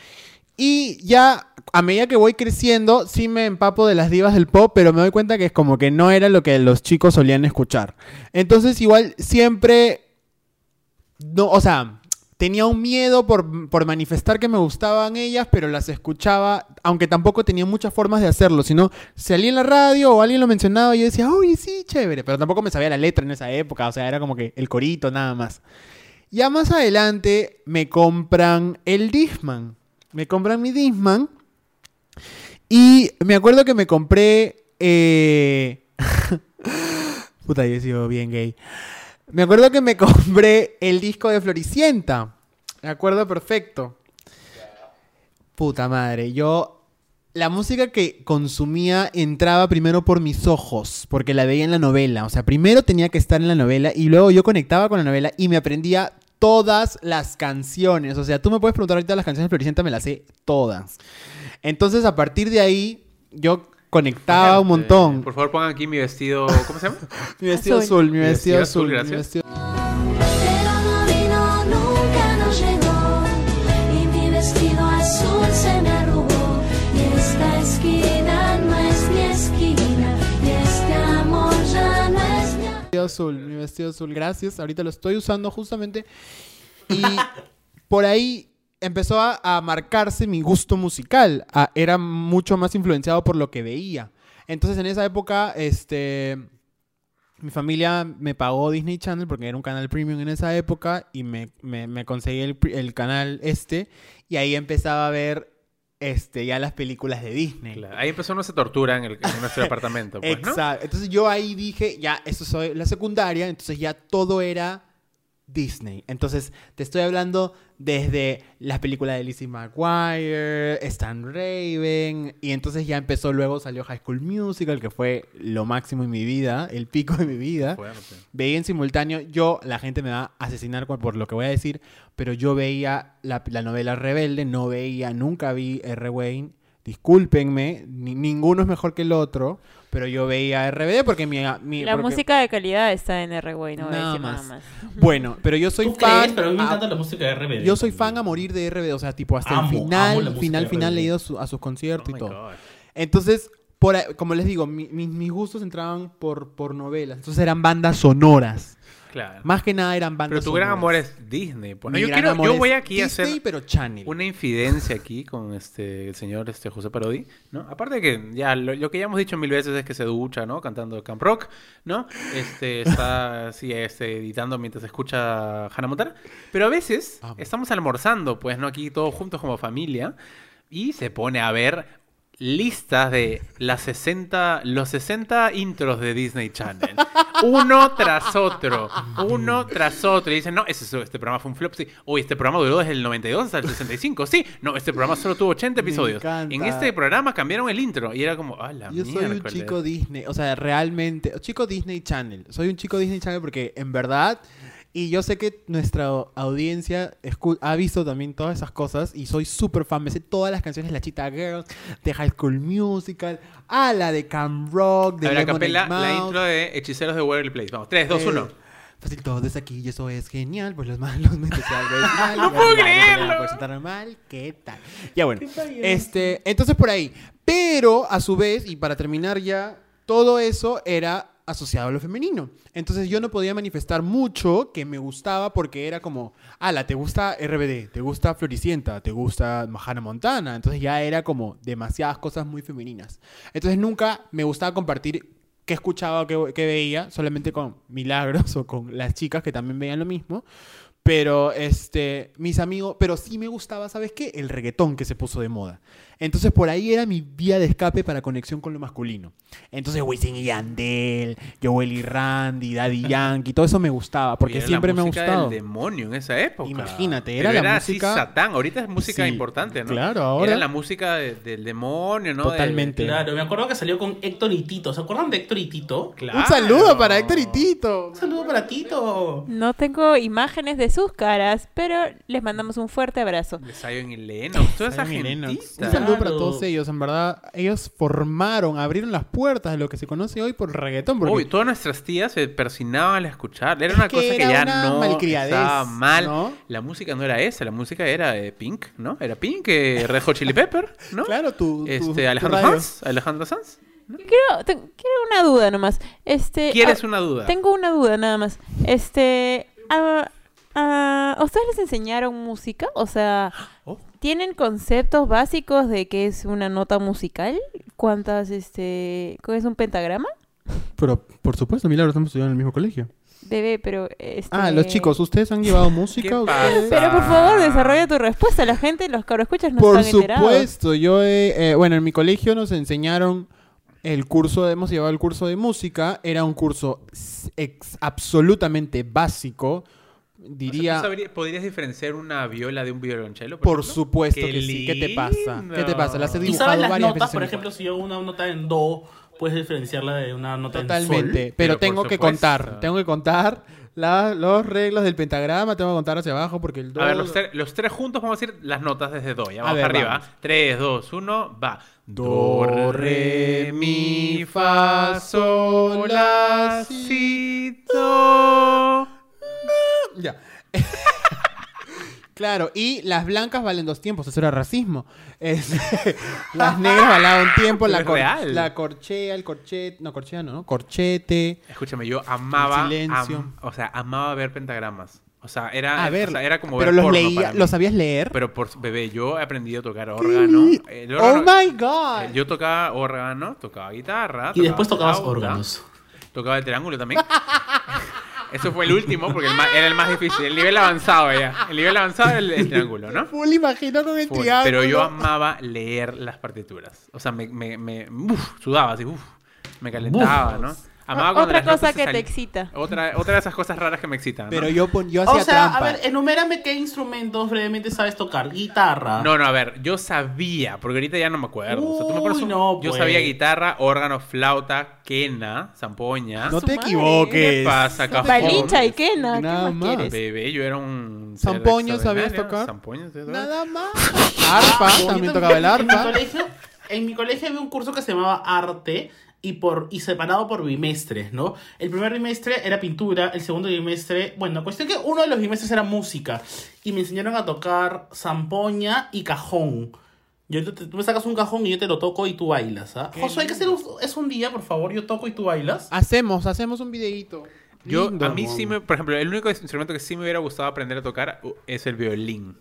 Y ya a medida que voy creciendo, sí me empapo de las divas del pop, pero me doy cuenta que es como que no era lo que los chicos solían escuchar. Entonces igual siempre, no, o sea, tenía un miedo por, por manifestar que me gustaban ellas, pero las escuchaba, aunque tampoco tenía muchas formas de hacerlo, sino salía en la radio o alguien lo mencionaba y yo decía, uy, sí, chévere, pero tampoco me sabía la letra en esa época, o sea, era como que el corito nada más. Ya más adelante me compran el Disman. Me compran mi Disman. Y me acuerdo que me compré. eh, Puta, yo he sido bien gay. Me acuerdo que me compré el disco de Floricienta. Me acuerdo perfecto. Puta madre, yo. La música que consumía entraba primero por mis ojos, porque la veía en la novela. O sea, primero tenía que estar en la novela y luego yo conectaba con la novela y me aprendía todas las canciones. O sea, tú me puedes preguntar ahorita las canciones de Floricienta, me las sé todas. Entonces, a partir de ahí, yo conectaba un montón. Por favor, pongan aquí mi vestido. ¿Cómo se llama? Mi vestido Azul. azul, mi Mi vestido vestido azul, azul, gracias. mi vestido azul se me arrugó. Y esta esquina no es mi esquina. Y este amor ya no es mi amor. vestido azul, mi vestido azul, gracias. Ahorita lo estoy usando justamente. Y por ahí empezó a, a marcarse mi gusto musical. A- era mucho más influenciado por lo que veía. Entonces en esa época, este, mi familia me pagó Disney Channel porque era un canal premium en esa época y me, me, me conseguí el, el canal este y ahí empezaba a ver este, ya las películas de Disney. Claro, Ahí empezó nuestra tortura en, el- en nuestro departamento. Pues, ¿no? Exacto. Entonces yo ahí dije, ya, eso soy la secundaria, entonces ya todo era Disney. Entonces te estoy hablando desde las películas de Lizzie McGuire, Stan Raven, y entonces ya empezó, luego salió High School Musical, que fue lo máximo en mi vida, el pico de mi vida. Fuerte. Veía en simultáneo, yo, la gente me va a asesinar por- lo que voy a decir, pero yo veía la, la novela Rebelde, no veía, nunca vi R. Wayne, discúlpenme, ni- ninguno es mejor que el otro, pero yo veía RBD porque mi... mi- La porque- música de calidad está en R-Way, no voy a Nada decir nada más. más. Bueno, pero yo soy ¿Tú fan... crees? Pero a mí me encanta la música de RBD. yo soy fan a morir de RBD, o sea, tipo hasta Amo, el final, final, final, RBD. leído su- a sus conciertos Oh y my todo. God. Entonces, por, ahí- como les digo, mi- mi- mis gustos entraban por, por novelas. Entonces eran bandas sonoras. Claro. Más que nada eran bandas Pero tu gran amor es Disney. pues, ¿no? Mi yo quiero, yo voy aquí a Disney, hacer pero Channel. una infidencia aquí con este el señor este José Parodi, ¿no? Aparte de que ya lo, lo que ya hemos dicho mil veces es que se ducha, ¿no? Cantando Camp Rock, ¿no? Este está así este, editando mientras escucha Hannah Montana. Pero a veces Amo. estamos almorzando, pues, ¿no? Aquí todos juntos como familia y se pone a ver listas de las 60, los 60 intros de Disney Channel. Uno tras otro, uno tras otro. Y dicen, no, ese, este programa fue un flop, sí. Uy, este programa duró desde el 92 hasta el 65, sí. No, este programa solo tuvo 80 Me episodios. En este programa cambiaron el intro y era como, ah, la Yo soy un miércoles". chico Disney, o sea, realmente, chico Disney Channel. Soy un chico Disney Channel porque en verdad, y yo sé que nuestra audiencia ha visto también todas esas cosas y soy súper fan. Me sé todas las canciones de la Chita Girls, de High School Musical, a la de Cam Rock, de A ver, a Lemonade capela, la intro de Hechiceros de Waverly Place. Vamos, 3, 2, 1. Eh, Fácil, todo es aquí y eso es genial. Pues los malos me mal. No puedo creerlo. Mal, ¿qué tal? Ya bueno. Este, entonces por ahí. Pero a su vez, y para terminar ya, todo eso era asociado a lo femenino. Entonces yo no podía manifestar mucho que me gustaba porque era como, ala, te gusta RBD, te gusta Floricienta, te gusta Hannah Montana. Entonces ya era como demasiadas cosas muy femeninas. Entonces nunca me gustaba compartir qué escuchaba qué, qué veía, solamente con Milagros o con las chicas que también veían lo mismo. Pero, este, mis amigos, pero sí me gustaba, ¿sabes qué? El reggaetón que se puso de moda. Entonces, por ahí era mi vía de escape para conexión con lo masculino. Entonces, Wisin y Yandel, Joel y Randy, Daddy Yankee, todo eso me gustaba, porque era siempre la me ha gustado. del demonio en esa época. Imagínate, Pero era la así música- Satán. Ahorita es música Sí, importante, ¿no? claro, ahora- Era la música de- del demonio, ¿no? Totalmente. De- Claro, me acuerdo que salió con Héctor y Tito. ¿Se acuerdan de Héctor y Tito? Claro. Un saludo para Héctor y Tito. Un saludo para Tito. No tengo imágenes de sus caras, pero les mandamos un fuerte abrazo. Zion y Lennox, toda esa Zion saludo para todos ellos, en verdad. Ellos formaron, abrieron las puertas de lo que se conoce hoy por reggaetón. Porque Uy, todas nuestras tías se persinaban al escuchar. Era una que cosa que ya una no malcriadez, estaba mal. ¿no? La música no era esa, la música era eh, Pink, ¿no? Era Pink, eh, Red Hot Chili Pepper, ¿no? Claro, tu, tu- Este, tu Alejandro radio. Sanz, Alejandro Sanz. Quiero, te- quiero una duda nomás. Este, ¿Quieres ah, una duda? Tengo una duda nada más. Este, ah, ah, ¿a ustedes les enseñaron música? O sea, Oh. ¿Tienen conceptos básicos de qué es una nota musical? ¿Cuántas, este, qué es un pentagrama? Pero, por supuesto, Milagro, estamos estudiando en el mismo colegio. Bebé, pero este... Ah, los chicos, ¿ustedes han llevado música? ¿Qué ¿Ustedes? pasa? Pero por favor, desarrolla tu respuesta. La gente, los cabros escuchas no Por están enterados. supuesto, yo he, eh, bueno, en mi colegio nos enseñaron el curso, hemos llevado el curso de música, era un curso ex- absolutamente básico, O sea, diría, ¿tú sabrías- ¿Podrías diferenciar una viola de un violonchelo? por supuesto Qué que sí, ¿qué te pasa? ¿Qué te pasa? Las he lindo. ¿Y dibujado sabes las varias notas? veces en Por ejemplo, si yo una nota en do, puedes diferenciarla de una nota Totalmente, en sol. pero, Pero tengo que contar, tengo que contar la- los reglas del pentagrama, tengo que contar hacia abajo porque el do... A ver, los, tre- los tres juntos vamos a decir las notas desde do. Ya A vamos ver, arriba. vamos. 3, 2, 1, va. Do, re, mi, fa, sol, la, si, do. Ya. Claro, y las blancas valen dos tiempos, eso era racismo. Es- las negras valen un tiempo, la, cor- real. la corchea, el corchete, no, corchea no, ¿no? corchete. Escúchame, yo amaba. Silencio. am- o sea, amaba ver pentagramas. O sea, era, A ver, o sea, era como pero ver los porno leía, para mí. ¿los sabías leer? Pero por bebé, yo he aprendido a tocar órgano. El oh my god. Yo tocaba órgano, tocaba guitarra. Y después tocabas órganos. Tocaba el triángulo también. Eso fue el último porque el más- era el más difícil. El nivel avanzado ya. El nivel avanzado era el, el triángulo, ¿no? Full imagino con el Full. triángulo. Pero yo amaba leer las partituras. O sea, me, me, me uf, sudaba así, uf, me calentaba, ¿no? Amaba Otra cosa que te excita. Otra, otra de esas cosas raras que me excitan. ¿no? Pero yo, pon- yo hacía O sea, trampa. a ver, enumérame qué instrumentos brevemente sabes tocar. Guitarra. No, no, a ver, yo sabía, porque ahorita ya no me acuerdo. O sea, tú me Uy, no, yo pues. sabía guitarra, órgano, flauta, quena, zampoña. no te equivoques. ¿Qué pasa, y quena, ¿qué Nada más más. quieres? Bebé, yo era un. ¿Zampoño sabías tocar? Zampoño, Nada más. Arpa, Yo también tocaba el En mi arpa. colegio, en mi colegio había un curso que se llamaba arte y por y separado por bimestres, ¿no? El primer bimestre era pintura, el segundo bimestre, bueno, cuestión que uno de los bimestres era música y me enseñaron a tocar zampoña y cajón. Yo, te- tú me sacas un cajón y yo te lo toco y tú bailas, ¿ah? Josué, hay que hacer un- eso un día, por favor, yo toco y tú bailas. Hacemos, hacemos un videíto. Yo, Lindo, a mí sí me. Por ejemplo, el único instrumento que sí me hubiera gustado aprender a tocar uh, es el violín.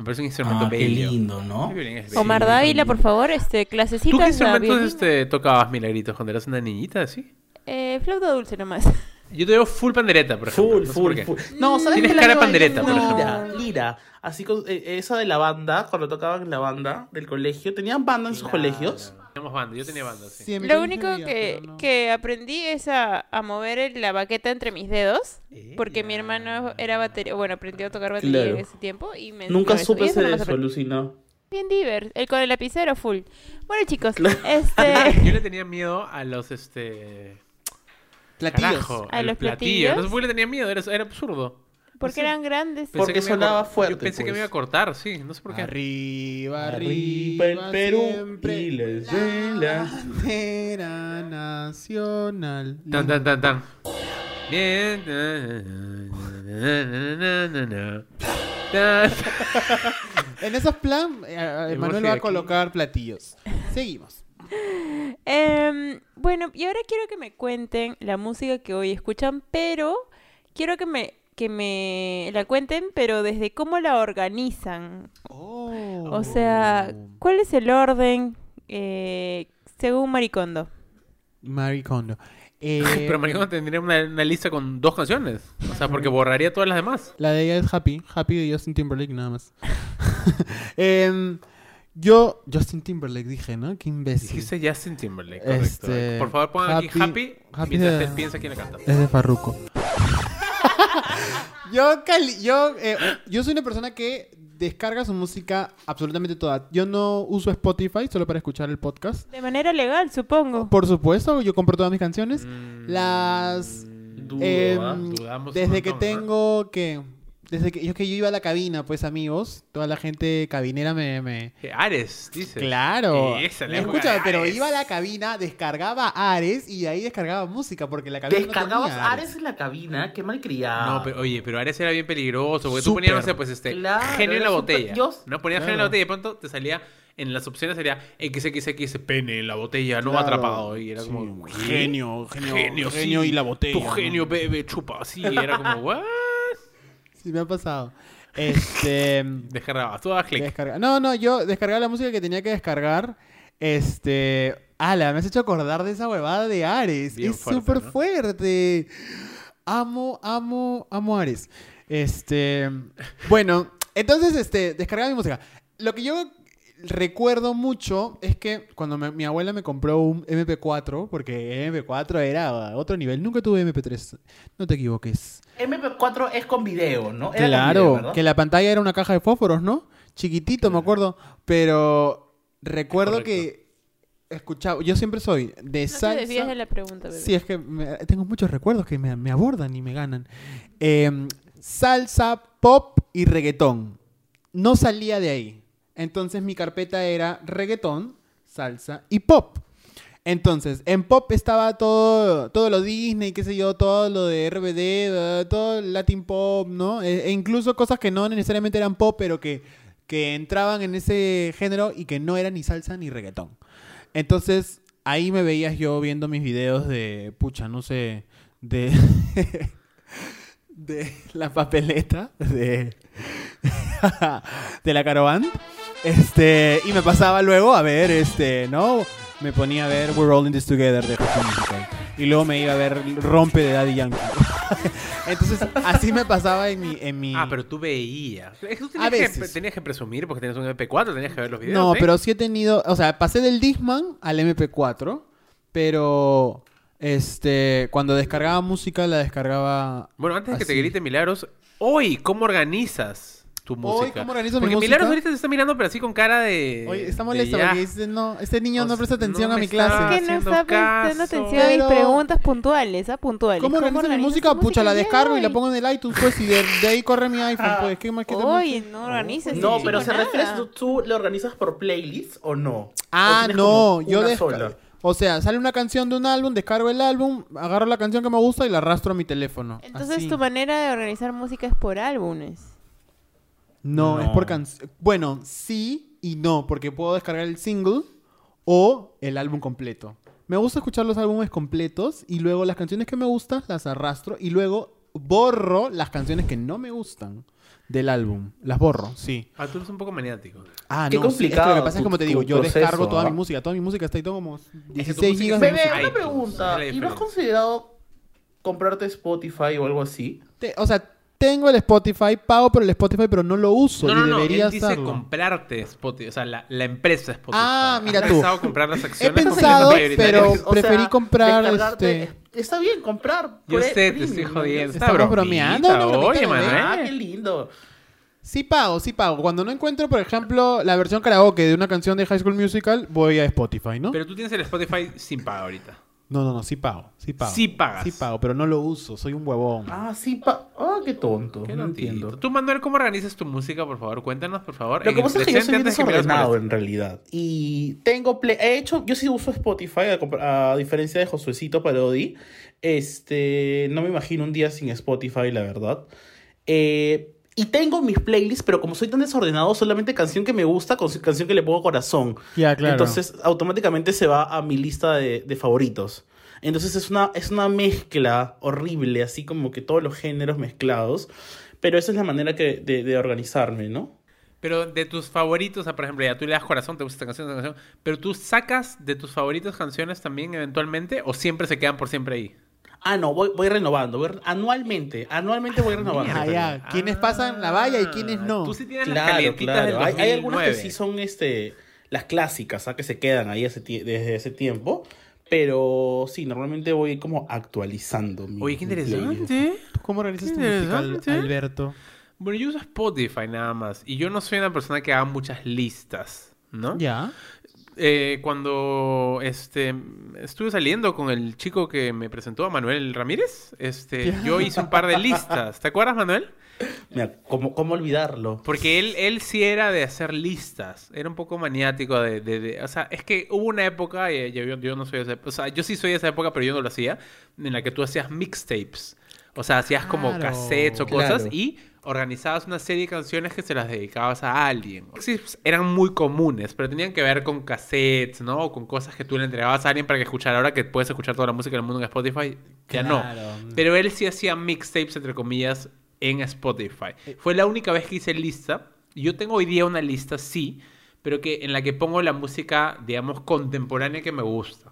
Me parece un instrumento Ah, qué bello. lindo, ¿no? Es. Omar Dávila, por favor, este, ¿Tú clasecitas qué instrumentos este, tocabas, Milagritos, cuando eras una niñita, así? Eh, flauta dulce nomás. Yo te veo full pandereta, por ejemplo. Full, no full, qué. full. No, ¿sabes Tienes qué? Cara de pandereta, por Lira, ejemplo. Lira. Así con eh, esa de la banda, cuando tocaban en la banda del colegio. ¿Tenían banda en sus colegios? Teníamos banda, yo tenía banda, sí. Lo único que, no. que aprendí es a, a mover la baqueta entre mis dedos. Porque mi hermano era batería. Bueno, aprendió a tocar batería Claro. en ese tiempo. Y me Nunca supe eso hacer eso. Bien diver. El con el lapicero full. Bueno, chicos, Yo este. le tenía miedo a los, este... Platillos. Carajo, ¿A los platillo. No sé platillos? por qué le tenía miedo, era, era absurdo. Porque eran grandes. Pensé Porque sonaba fuerte, Yo pensé que pues. me iba a cortar, sí, no sé por qué. Arriba, Arriba el Perú siempre y les la bandera nacional. Tan, tan, tan, tan. Bien. En esos plan, eh, El Manuel va a aquí. colocar platillos. Seguimos. Em, bueno, y ahora quiero que me cuenten la música que hoy escuchan, pero quiero que me, que me la cuenten, pero desde cómo la organizan. O sea, ¿cuál es el orden eh, según Maricondo? Maricondo. Eh, Pero Maricondo tendría una, una lista con dos canciones. O sea, porque borraría todas las demás. La de ella es Happy. Happy de Justin Timberlake nada más. Em, yo, Justin Timberlake dije, ¿no? Qué imbécil. Dijiste Justin Timberlake, correcto. Este, Por favor, pongan aquí Happy- Happy, mientras de- piensa quién la canta. Es de Farruko. Yo, cali- yo, eh, yo soy una persona que descarga su música absolutamente toda. Yo no uso Spotify solo para escuchar el podcast. De manera legal, supongo. Por supuesto, yo compro todas mis canciones. Mm, Las... Dudo, em, ¿ah? Desde que tengo que desde que yo, que yo iba a la cabina, pues amigos, toda la gente cabinera me... me... Ares, dices. Claro. Esa, la época Escucha, de pero Ares. iba a la cabina, descargaba Ares y de ahí descargaba música porque la cabina no Descargabas tenía Ares en la cabina, qué mal criado. No, pero oye, pero Ares era bien peligroso, porque tú Súper. ponías, no sé, pues este, Claro, genio en era la súper- botella. yo- No ponías genio en la Claro. botella y de pronto te salía, en las opciones sería XXX pene en la botella, no Claro. atrapado. Y era como, ¿qué? genio, genio, Genio, sí. y la botella. Tu genio bebe, chupa, así. Era como, ¿what? Sí, me ha pasado. Este... Descargabas, tú dabas clic. Descarga- No, no, yo descargaba la música que tenía que descargar. Este. Ala, me has hecho acordar de esa huevada de Ares. Bien es fuerte, súper ¿no? fuerte. Amo, amo, amo Ares. Este. Bueno, entonces, este, descargaba mi música. Lo que yo recuerdo mucho es que cuando me- mi abuela me compró un MP4, porque MP4 era otro nivel. Nunca tuve MP3. No te equivoques. MP4 es con video, ¿no? Era Claro, que la pantalla era una caja de fósforos, ¿no? Chiquitito, me acuerdo. Pero recuerdo que escuchaba, yo siempre soy de No te salsa. desvías de la pregunta, bebé. Sí, es que me- tengo muchos recuerdos que me, me abordan y me ganan. Em, salsa, pop y reggaetón. No salía de ahí. Entonces mi carpeta era reggaetón, salsa y pop. Entonces, en pop estaba todo, todo lo Disney, qué sé yo, todo lo de RBD, todo Latin pop, ¿no? E, e incluso cosas que no necesariamente eran pop, pero que, que entraban en ese género y que no eran ni salsa ni reggaetón. Entonces, ahí me veías yo viendo mis videos de, pucha, no sé, de... de la papeleta, de... de la caravan. Este, y me pasaba luego a ver, este, ¿no? Me ponía a ver We're All in This Together de Hot Musical. Y luego me iba a ver Rompe de Daddy Yankee. Entonces, así me pasaba en mi... En mi... Ah, pero tú veías. Es que tú A tenías, que, veces. tenías que presumir porque tenías un MP4, tenías que ver los videos. No, ¿eh? pero sí he tenido, o sea, pasé del Discman al MP4, pero este, cuando descargaba música la descargaba Bueno, antes de que te grite Milagros, hoy, ¿cómo organizas tu música? ¿cómo organizo mi porque música? Milagros ahorita te está mirando, pero así con cara de. Oye, está molesta porque dice, no, este niño O no presta atención no a mi clase. Es que no está prestando atención a mis preguntas puntuales, ¿ah? Puntuales. ¿Cómo organizo mi música? Pucha, la descargo y la pongo en el iTunes, pues, y de, de ahí corre mi iPhone, pues, ¿qué más que te Oye, no organices. No, pero ¿se refiere tú, tú lo organizas por playlist o no? ¿O Ah, no, yo descargo. sola? O sea, sale una canción de un álbum, descargo el álbum, agarro la canción que me gusta y la arrastro a mi teléfono. Entonces Así. tu manera de organizar música es por álbumes. No, No. es por canción. Bueno, sí y no, porque puedo descargar el single o el álbum completo. Me gusta escuchar los álbumes completos y luego las canciones que me gustan las arrastro y luego borro las canciones que no me gustan del álbum. Las borro, sí. Ah, tú eres un poco maniático. Ah, Qué no, sí, es que lo complicado que pasa es como te digo, yo proceso, descargo toda ¿ah? mi música, toda mi música está ahí todo como Es que tu 16 música gigas de Bebé, música. una pregunta. ¿Y no has considerado comprarte Spotify o algo así? Te- o sea, tengo el Spotify, pago por el Spotify, pero no lo uso No, y no, no. debería Él dice hacerlo. comprarte Spotify. O sea, la, la empresa Spotify. Ah, mira ¿Has tú. pensado comprar las He acciones? pensado, Porque son pero? O preferí sea, comprar este Está bien, comprar. Yo sé, te estoy ¿no? jodiendo. Estamos Esta bromeando, bromita, Oye. Manuel. Ah, qué lindo. Sí pago, sí pago. Cuando no encuentro, por ejemplo, la versión karaoke de una canción de High School Musical, voy a Spotify, ¿no? Pero tú tienes el Spotify sin pago ahorita. No, no, no, sí pago, sí pago. Sí pagas. Sí pago, pero no lo uso, soy un huevón. Ah, sí, pa... Ah, qué tonto. Qué no entiendo. Tú, Manuel, ¿cómo organizas tu música, por favor? Cuéntanos, por favor. Lo que pasa es que yo soy bien desordenado en realidad. Y tengo play... He hecho... Yo sí uso Spotify, a diferencia de Josuecito Parodi. Este... No me imagino un día sin Spotify, la verdad. Eh, Y tengo mis playlists, pero como soy tan desordenado, solamente canción que me gusta, con- canción que le pongo corazón. Ya, claro. Entonces, automáticamente se va a mi lista de, de favoritos. Entonces, es una, es una mezcla horrible, así como que todos los géneros mezclados. Pero esa es la manera que, de, de organizarme, ¿no? Pero de tus favoritos, o sea, por ejemplo, ya tú le das corazón, te gusta esta canción, esta canción. Pero tú sacas de tus favoritas canciones también eventualmente o siempre se quedan por siempre ahí. Ah, no, voy, voy renovando. voy re- anualmente. Anualmente voy renovando. Ah, ya. ¿Quiénes pasan la valla y quiénes no? Tú sí tienes las Claro, calientitas claro. del Hay, 2009. hay algunas que sí son este, las clásicas, ¿ah? que se quedan ahí ese desde ese tiempo. Pero sí, normalmente voy como actualizando. Mi, Oye, qué interesante. ¿Tú ¿Cómo organizas tu música. Alberto? Bueno, yo uso Spotify nada más. Y yo no soy una persona que haga muchas listas, ¿no? Ya. Eh, cuando este estuve saliendo con el chico que me presentó a Manuel Ramírez, este, yo hice un par de listas. ¿Te acuerdas, Manuel? Mira, ¿cómo, cómo olvidarlo? Porque él, él sí era de hacer listas. Era un poco maniático de... de- de- o sea, es que hubo una época, y yo, yo- yo no soy de esa época, o sea, yo sí soy de esa época, pero yo no lo hacía, en la que tú hacías mixtapes. O sea, hacías como cassettes o cosas claro. y organizabas una serie de canciones que se las dedicabas a alguien. Sí, pues, eran muy comunes, pero tenían que ver con cassettes, ¿no? O con cosas que tú le entregabas a alguien para que escuchara. Ahora que puedes escuchar toda la música del mundo en Spotify, ya Claro. no. Pero él sí hacía mixtapes, entre comillas, en Spotify. Fue la única vez que hice lista. Yo tengo hoy día una lista, sí, pero que en la que pongo la música, digamos, contemporánea que me gusta.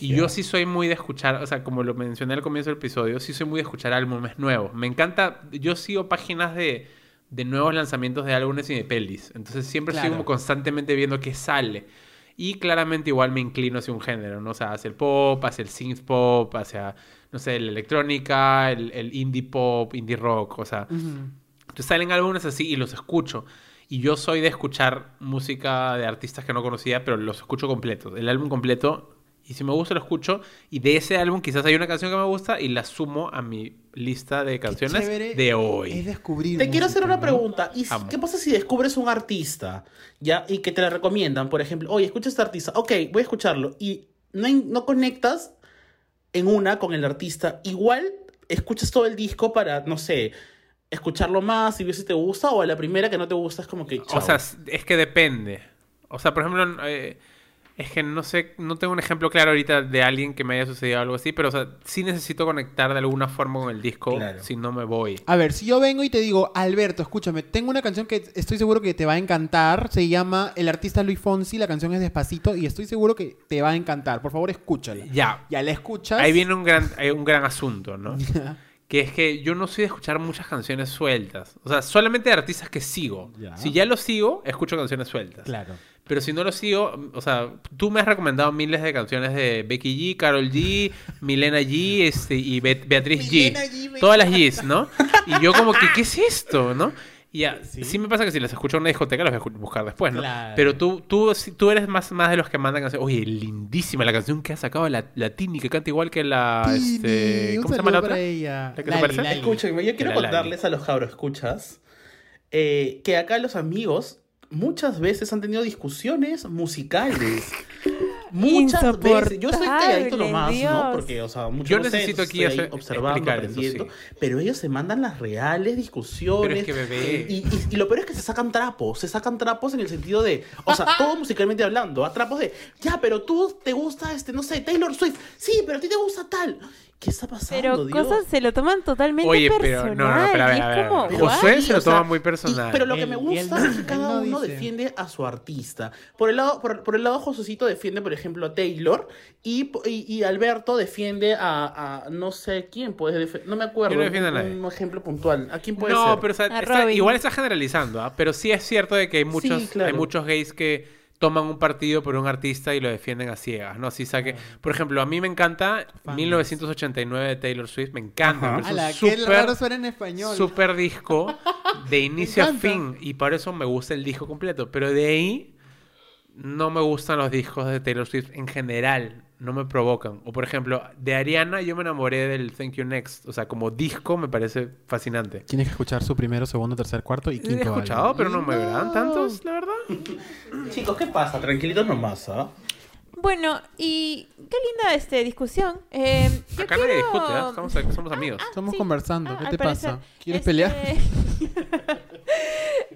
Y yo sí soy muy de escuchar, o sea, como lo mencioné al comienzo del episodio, sí soy muy de escuchar álbumes nuevos. Me encanta, yo sigo páginas de, de nuevos lanzamientos de álbumes y de pelis. Entonces siempre estoy Claro. como constantemente viendo qué sale. Y claramente igual me inclino hacia un género, ¿no? O sea, hacia el pop, hacia el synth pop, hacia, no sé, la electrónica, el, el indie pop, indie rock, o sea. Entonces salen álbumes así y los escucho. Y yo soy de escuchar música de artistas que no conocía, pero los escucho completos. El álbum completo. Y si me gusta, lo escucho. Y de ese álbum quizás hay una canción que me gusta y la sumo a mi lista de canciones de Es hoy. descubrir. Te quiero hacer una ¿no? pregunta. ¿Y Amo. qué pasa si descubres un artista ya y que te la recomiendan? Por ejemplo, oye, escucha este artista. Ok, voy a escucharlo. Y no, no conectas en una con el artista. Igual escuchas todo el disco para, no sé, escucharlo más y ver si te gusta. O a la primera que no te gusta es como que. O sea, es que depende. O sea, por ejemplo, eh, es que no sé, no tengo un ejemplo claro ahorita de alguien que me haya sucedido algo así, pero o sea, sí necesito conectar de alguna forma con el disco, Claro. si no me voy. A ver, si yo vengo y te digo, Alberto, escúchame, tengo una canción que estoy seguro que te va a encantar. Se llama El artista Luis Fonsi, la canción es Despacito y estoy seguro que te va a encantar. Por favor, escúchala. Ya, Ya la escuchas. Ahí viene un gran, hay un gran asunto, ¿no? Que es que yo no soy de escuchar muchas canciones sueltas. O sea, solamente de artistas que sigo. Ya. Si ya los sigo, escucho canciones sueltas. Claro. Pero si no los sigo, o sea, tú me has recomendado miles de canciones de Becky G, Carol G, Milena G este, y Be- Beatriz Milena G. G, Todas las Gs, ¿no? Y yo como que, ¿qué es esto? ¿no? Y ya, sí. me pasa que si las escucho en una discoteca las voy a buscar después, ¿no? Claro. Pero tú, tú, tú eres más, más de los que mandan canciones. Oye, lindísima la canción que ha sacado la, la Tini, que canta igual que la... Tini, este, ¿Cómo se llama la otra? ella. ¿La que se Lali. Escúchenme, yo quiero La Lali. contarles a los cabros escuchas eh, que acá los amigos muchas veces han tenido discusiones musicales. Muchas veces. Yo soy calladito nomás, ¿no? Dios. Porque, o sea, mucho Yo no necesito aquí estoy ahí hacer- observando, eso, aprendiendo. sí. Pero ellos se mandan las reales discusiones. Pero es que, bebé. Y, y- y lo peor es que se sacan trapos. Se sacan trapos en el sentido de. O sea, todo musicalmente hablando. A trapos de. Ya, pero tú te gusta, este, no sé, Taylor Swift. Sí, pero a ti te gusta tal. ¿Qué está pasando, Pero Dios? cosas se lo toman totalmente Oye, personal. pero no, no, pero a ver, a es ver, a como, ver. ¿what? Josué se lo o sea, toma muy y- personal. pero lo que Él- me gusta él- es que cada no uno dice. defiende a su artista. Por el lado, por, por el lado Josecito defiende, por ejemplo, a Taylor y, y, y Alberto defiende a, a no sé quién puede defender. No me acuerdo. Yo no a un, nadie. un ejemplo puntual. ¿A quién puede no, ser? pero o sea, A está- Robin. igual está generalizando, ¿ah? Pero sí es cierto de que hay muchos, claro. hay muchos gays que toman un partido por un artista y lo defienden a ciegas, ¿no? Así saque. Por ejemplo, a mí me encanta Fans. 1989 de Taylor Swift, me encanta. Un Ala, qué súper- raro suena en español. super disco de inicio a fin y por eso me gusta el disco completo, pero de ahí no me gustan los discos de Taylor Swift en general, no me provocan. O por ejemplo, de Ariana yo me enamoré del Thank You Next, o sea, como disco me parece fascinante. Tienes que escuchar su primero, segundo, tercer, cuarto y He quinto. escuchado, álbum. pero no me verán tantos, la verdad. Chicos, ¿qué pasa? Tranquilitos nomás, ¿ah? Bueno, y qué linda este discusión. Eh, yo Acá nadie quiero- discute, ¿eh? Estamos, somos amigos. Estamos Sí. conversando. Ah, ¿Qué te parecer. pasa? ¿Quieres Este- pelear?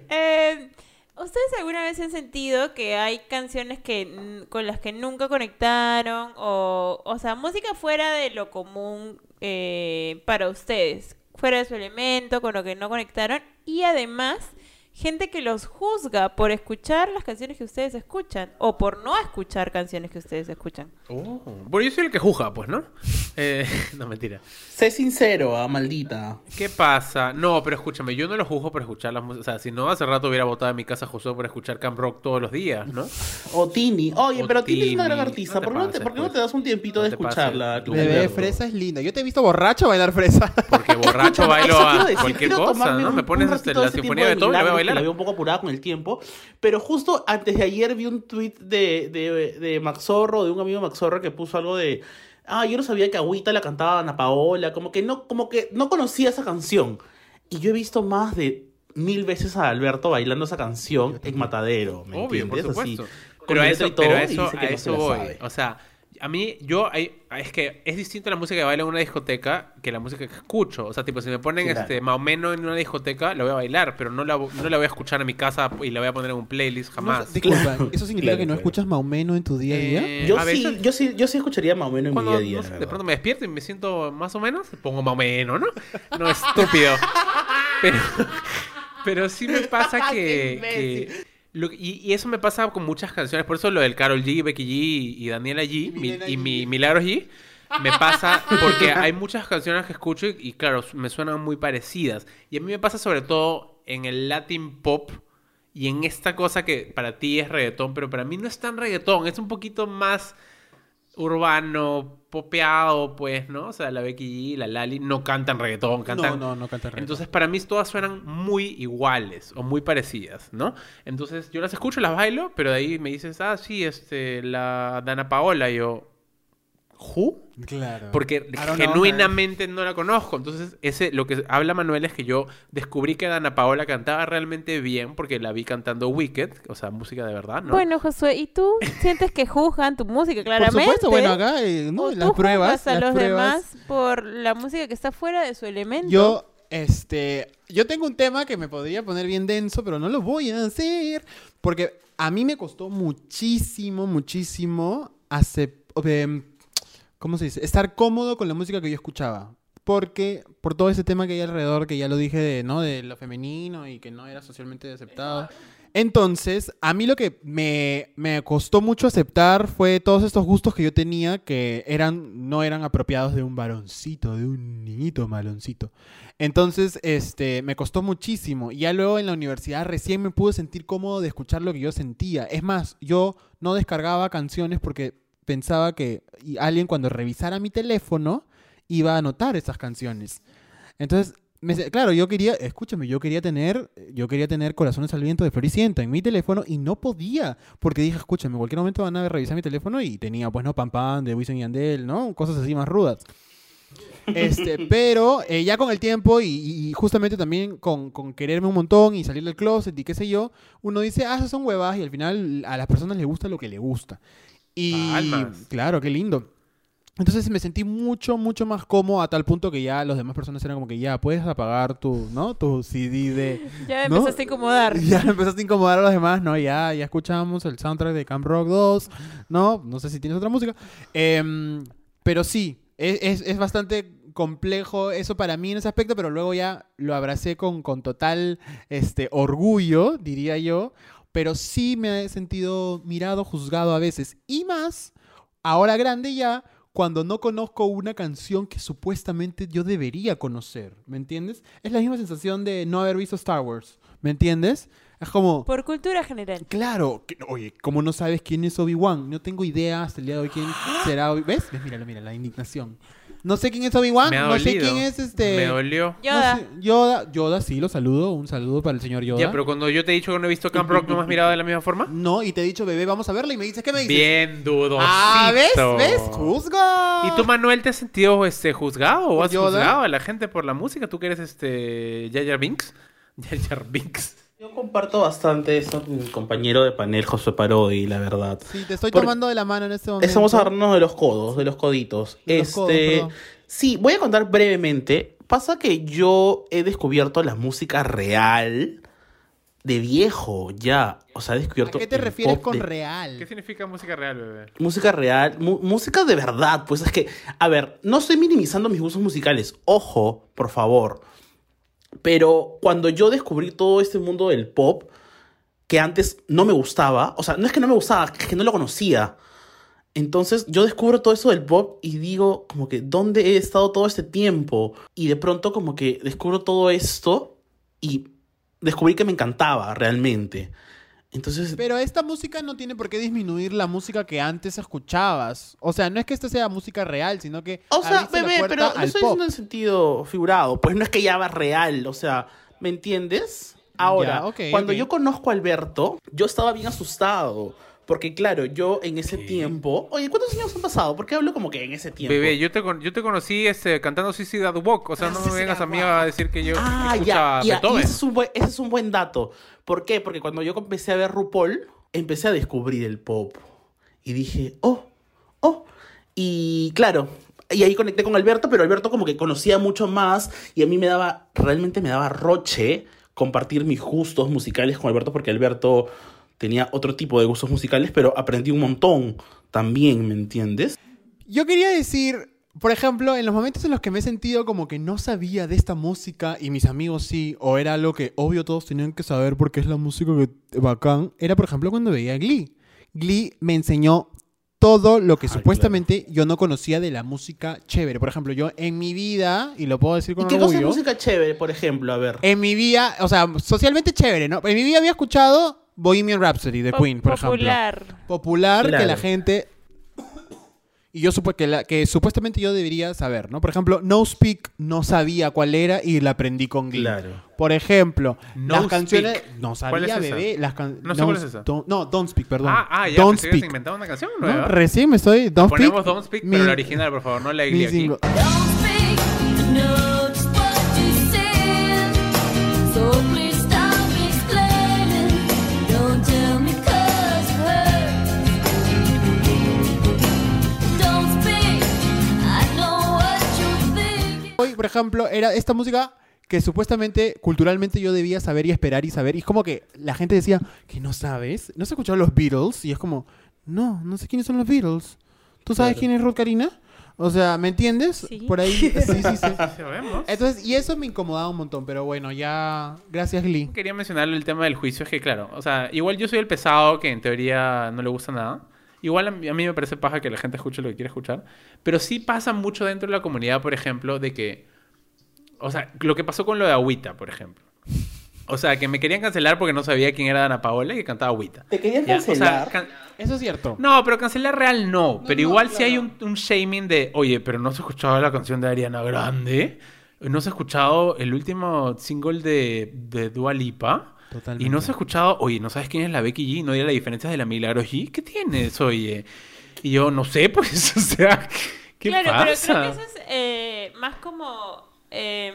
Eh, ¿Ustedes alguna vez han sentido que hay canciones que con las que nunca conectaron o, o sea, música fuera de lo común eh, para ustedes, fuera de su elemento, con lo que no conectaron y además gente que los juzga por escuchar las canciones que ustedes escuchan o por no escuchar canciones que ustedes escuchan? Oh. Bueno, yo soy el que juzga, pues, ¿no? Eh, no, mentira. Sé sincero, ah, maldita. ¿Qué pasa? No, pero escúchame, yo no lo juzgo por escuchar las músicas. O sea, si no, hace rato hubiera votado en mi casa Josué por escuchar Camp Rock todos los días, ¿no? O Tini. Oye, O pero Tini es una gran artista. No ¿Por, qué no te, pases, por qué no pues. te das un tiempito No de pases. escucharla? Bebé? Fresa es linda. Yo te he visto borracho bailar fresa. Porque borracho bailo a cualquier cosa, ¿no? un- Me pones la sinfonía de todo y la veo un poco apurada con el tiempo. Pero justo antes de ayer vi un tweet de, de, de Maxorro, de un amigo Maxorro que puso algo de. Ah, yo no sabía que Agüita la cantaba Ana Paola. Como que no, como que no conocía esa canción. Y yo he visto más de mil veces a Alberto bailando esa canción en Matadero, ¿me Obvio, por entiendes? Así, supuesto. con Pero eso, y todo, pero eso, a no se eso la voy. O sea, a mí, yo, hay- es que es distinto la música que bailo en una discoteca que la música que escucho. O sea, tipo, si me ponen Claro. este Maomeno en una discoteca, la voy a bailar, pero no la, no la voy a escuchar en mi casa y la voy a poner en un playlist jamás. Disculpa, Claro, ¿eso significa claro, que no claro. escuchas Maumeno en tu día a día? Eh, Yo a sí, veces- yo sí, yo sí escucharía más o menos en mi día a día. no sé, de pronto me despierto y me siento más o menos, pongo Maomeno, ¿no? No, estúpido. Pero, pero sí me pasa que... lo- y, y eso me pasa con muchas canciones, por eso lo del Carol G, Becky G y Daniela G mi- Milena y G. mi Milagros G me pasa porque hay muchas canciones que escucho y, y, claro, me suenan muy parecidas. Y a mí me pasa sobre todo en el Latin pop y en esta cosa que para ti es reggaetón, pero para mí no es tan reggaetón, es un poquito más urbano, popeado, pues, ¿no? O sea, la Becky G, la Lali no cantan reggaetón, cantan... No, no, no canta reggaetón. Entonces, para mí todas suenan muy iguales o muy parecidas, ¿no? Entonces, yo las escucho, las bailo, pero de ahí me dices, ah, sí, este, la Dana Paola, y yo... ¿Who? Claro. Porque I don't know, genuinamente no la conozco. Entonces, ese, lo que habla Manuel es que yo descubrí que Dana Paola cantaba realmente bien porque la vi cantando Wicked, o sea, música de verdad, ¿no? Bueno, Josué, ¿y tú sientes que juzgan tu música claramente? Por supuesto, bueno, acá, eh, ¿O ¿no? tú las pruebas. juzgas a las los pruebas. demás por la música que está fuera de su elemento? Yo, este, yo tengo un tema que me podría poner bien denso, pero no lo voy a hacer. Porque a mí me costó muchísimo, muchísimo hacer, ¿cómo se dice? Estar cómodo con la música que yo escuchaba. Porque, por todo ese tema que hay alrededor, que ya lo dije, de, ¿no? De lo femenino y que no era socialmente aceptado. Entonces, a mí lo que me, me costó mucho aceptar fue todos estos gustos que yo tenía que eran, no eran apropiados de un varoncito, de un niñito maloncito. Entonces, este, me costó muchísimo. Y ya luego en la universidad recién me pude sentir cómodo de escuchar lo que yo sentía. Es más, yo no descargaba canciones porque pensaba que alguien cuando revisara mi teléfono iba a notar esas canciones. Entonces, me claro, yo quería, escúchame, yo quería tener, yo quería tener Corazones al Viento de Floricienta en mi teléfono y no podía, porque dije, escúchame, en cualquier momento van a revisar mi teléfono y tenía, pues, no, Pam Pam, de Wisin y Yandel, ¿no? Cosas así más rudas. Este, pero eh, ya con el tiempo y, y justamente también con, con quererme un montón y salir del closet y qué sé yo, uno dice, ah, esas son huevas y al final a las personas les gusta lo que les gusta. Y Almas. claro, qué lindo. Entonces me sentí mucho, mucho más cómodo a tal punto que ya las demás personas eran como que ya puedes apagar tu, ¿no? Tu CD de... Ya ¿no? empezaste a incomodar. Ya empezaste a incomodar a los demás, ¿no? Ya, ya escuchamos el soundtrack de Camp Rock 2, ¿no? No sé si tienes otra música. Em, pero sí, es, es- es bastante complejo eso para mí en ese aspecto, pero luego ya lo abracé con, con total este, orgullo, diría yo. Pero sí me he sentido mirado, juzgado a veces. Y más, ahora grande ya, cuando no conozco una canción que supuestamente yo debería conocer, ¿me entiendes? Es la misma sensación de no haber visto Star Wars, ¿me entiendes? Es como, Por cultura general. claro, que- oye, ¿cómo no sabes quién es Obi-Wan? No tengo idea hasta el día de hoy quién será Obi- ¿Ves? ¿Ves? Míralo, mira, la indignación. No sé quién es Obi-Wan, me ha no sé dolido. quién es este... Me dolió. no Yoda. sé, Yoda, Yoda, sí, lo saludo, un saludo para el señor Yoda. Ya, pero cuando yo te he dicho que no he visto Camp Rock, ¿no me has mirado de la misma forma? No, y te he dicho, bebé, vamos a verla y me dices, ¿qué me dices? Bien dudosito. Ah, ¿ves? ¿Ves? Juzga. ¿Y tú, Manuel, te has sentido este, juzgado o ¿Por has Yoda? juzgado a la gente por la música? ¿Tú que eres este Jar Jar Binks? Jar Jar Binks. Yo comparto bastante eso con mi compañero de panel, José Parodi, la verdad. Sí, te estoy tomando de la mano en este momento. Estamos agarrándonos de los codos, de los coditos. De los este, codos, perdón. sí, voy a contar brevemente. Pasa que yo he descubierto la música real de viejo, ya. O sea, he ¿A descubierto. qué te refieres con de- real? ¿Qué significa música real, bebé? Música real, música de verdad. Pues es que, a ver, no estoy minimizando mis gustos musicales. Ojo, por favor. Pero cuando yo descubrí todo este mundo del pop, que antes no me gustaba, o sea, no es que no me gustaba, es que no lo conocía. Entonces yo descubro todo eso del pop y digo como que, ¿dónde he estado todo este tiempo? Y de pronto como que descubro todo esto y descubrí que me encantaba realmente. Entonces, Pero esta música no tiene por qué disminuir la música que antes escuchabas. O sea, no es que esta sea música real, sino que O sea, bebé, pero lo al estoy diciendo en sentido figurado. Pues no es que ya va real, o sea, ¿me entiendes? Ahora, Ya, cuando yo conozco a Alberto, yo estaba bien asustado. Porque claro, yo en ese tiempo... Oye, ¿cuántos años han pasado? ¿Por qué hablo como que en ese tiempo? Bebé, yo te, con- yo te conocí este, cantando That Walk. O sea, no me vengas a mí a decir que yo Ah, escuchaba ya, ya. Y ese es, un buen, ese es un buen dato. ¿Por qué? Porque cuando yo empecé a ver RuPaul, empecé a descubrir el pop. Y dije, oh, oh. Y claro, y ahí conecté con Alberto, pero Alberto como que conocía mucho más y a mí me daba, realmente me daba roche compartir mis gustos musicales con Alberto porque Alberto tenía otro tipo de gustos musicales, pero aprendí un montón también, ¿me entiendes? Yo quería decir, por ejemplo, en los momentos en los que me he sentido como que no sabía de esta música y mis amigos sí, o era algo que obvio todos tenían que saber porque es la música que bacán, era por ejemplo cuando veía Glee. Glee me enseñó todo lo que supuestamente yo no conocía de la música chévere. Por ejemplo, yo en mi vida, y lo puedo decir ¿Y con qué cosa es orgullo, música chévere, por ejemplo? A ver. en mi vida, o sea, socialmente chévere, ¿no? En mi vida había escuchado Bohemian Rhapsody de Po- Queen, por ejemplo popular. popular que la gente y yo supe que, la, que supuestamente yo debería saber, ¿no? Por ejemplo, No Speak no sabía cuál era y la aprendí con Glee. Claro. Por ejemplo, No las canciones Speak. no ¿Cuál es sabía, esa? bebé, las can- No sé cuál es esa. Don't- no, Don't Speak, perdón. Ah, ah, ya, Don't Speak. inventaba una canción No, nueva. recién me estoy Don't Ponemos Speak. Don't Speak, mi- pero la original, por favor, no la Glee aquí. Don't speak, just what you said. So please Hoy, por ejemplo, era esta música que supuestamente, culturalmente yo debía saber y esperar y saber. Y es como que la gente decía, que no sabes, no has escuchado los Beatles. Y es como, no, no sé quiénes son los Beatles. ¿Tú sabes quién es Ruth Karina? O sea, ¿me entiendes? Sí. Por ahí, sí, sí, sí. Entonces, y eso me incomodaba un montón, pero bueno, ya, gracias Glee. Quería mencionar el tema del juicio, es que claro, o sea, igual yo soy el pesado que en teoría no le gusta nada. Igual a mí, a mí me parece paja que la gente escuche lo que quiere escuchar. Pero sí pasa mucho dentro de la comunidad, por ejemplo, de que... O sea, lo que pasó con lo de Agüita, por ejemplo. O sea, que me querían cancelar porque no sabía quién era Dana Paola y que cantaba Agüita. ¿Te querían Ya, o sea, cancelar? can- Eso es cierto. No, pero cancelar real no. Pero no, igual si hay un, un shaming de, oye, pero no se ha escuchado la canción de Ariana Grande. No se ha escuchado el último single de, de Dua Lipa. Totalmente. Y no se ha escuchado, oye, ¿no sabes quién es la Becky G? ¿No hay la diferencia de la Milagro G? ¿Qué tienes, oye? Y yo, no sé, pues, o sea, ¿qué claro, pasa? pero creo que eso es eh, más como... em,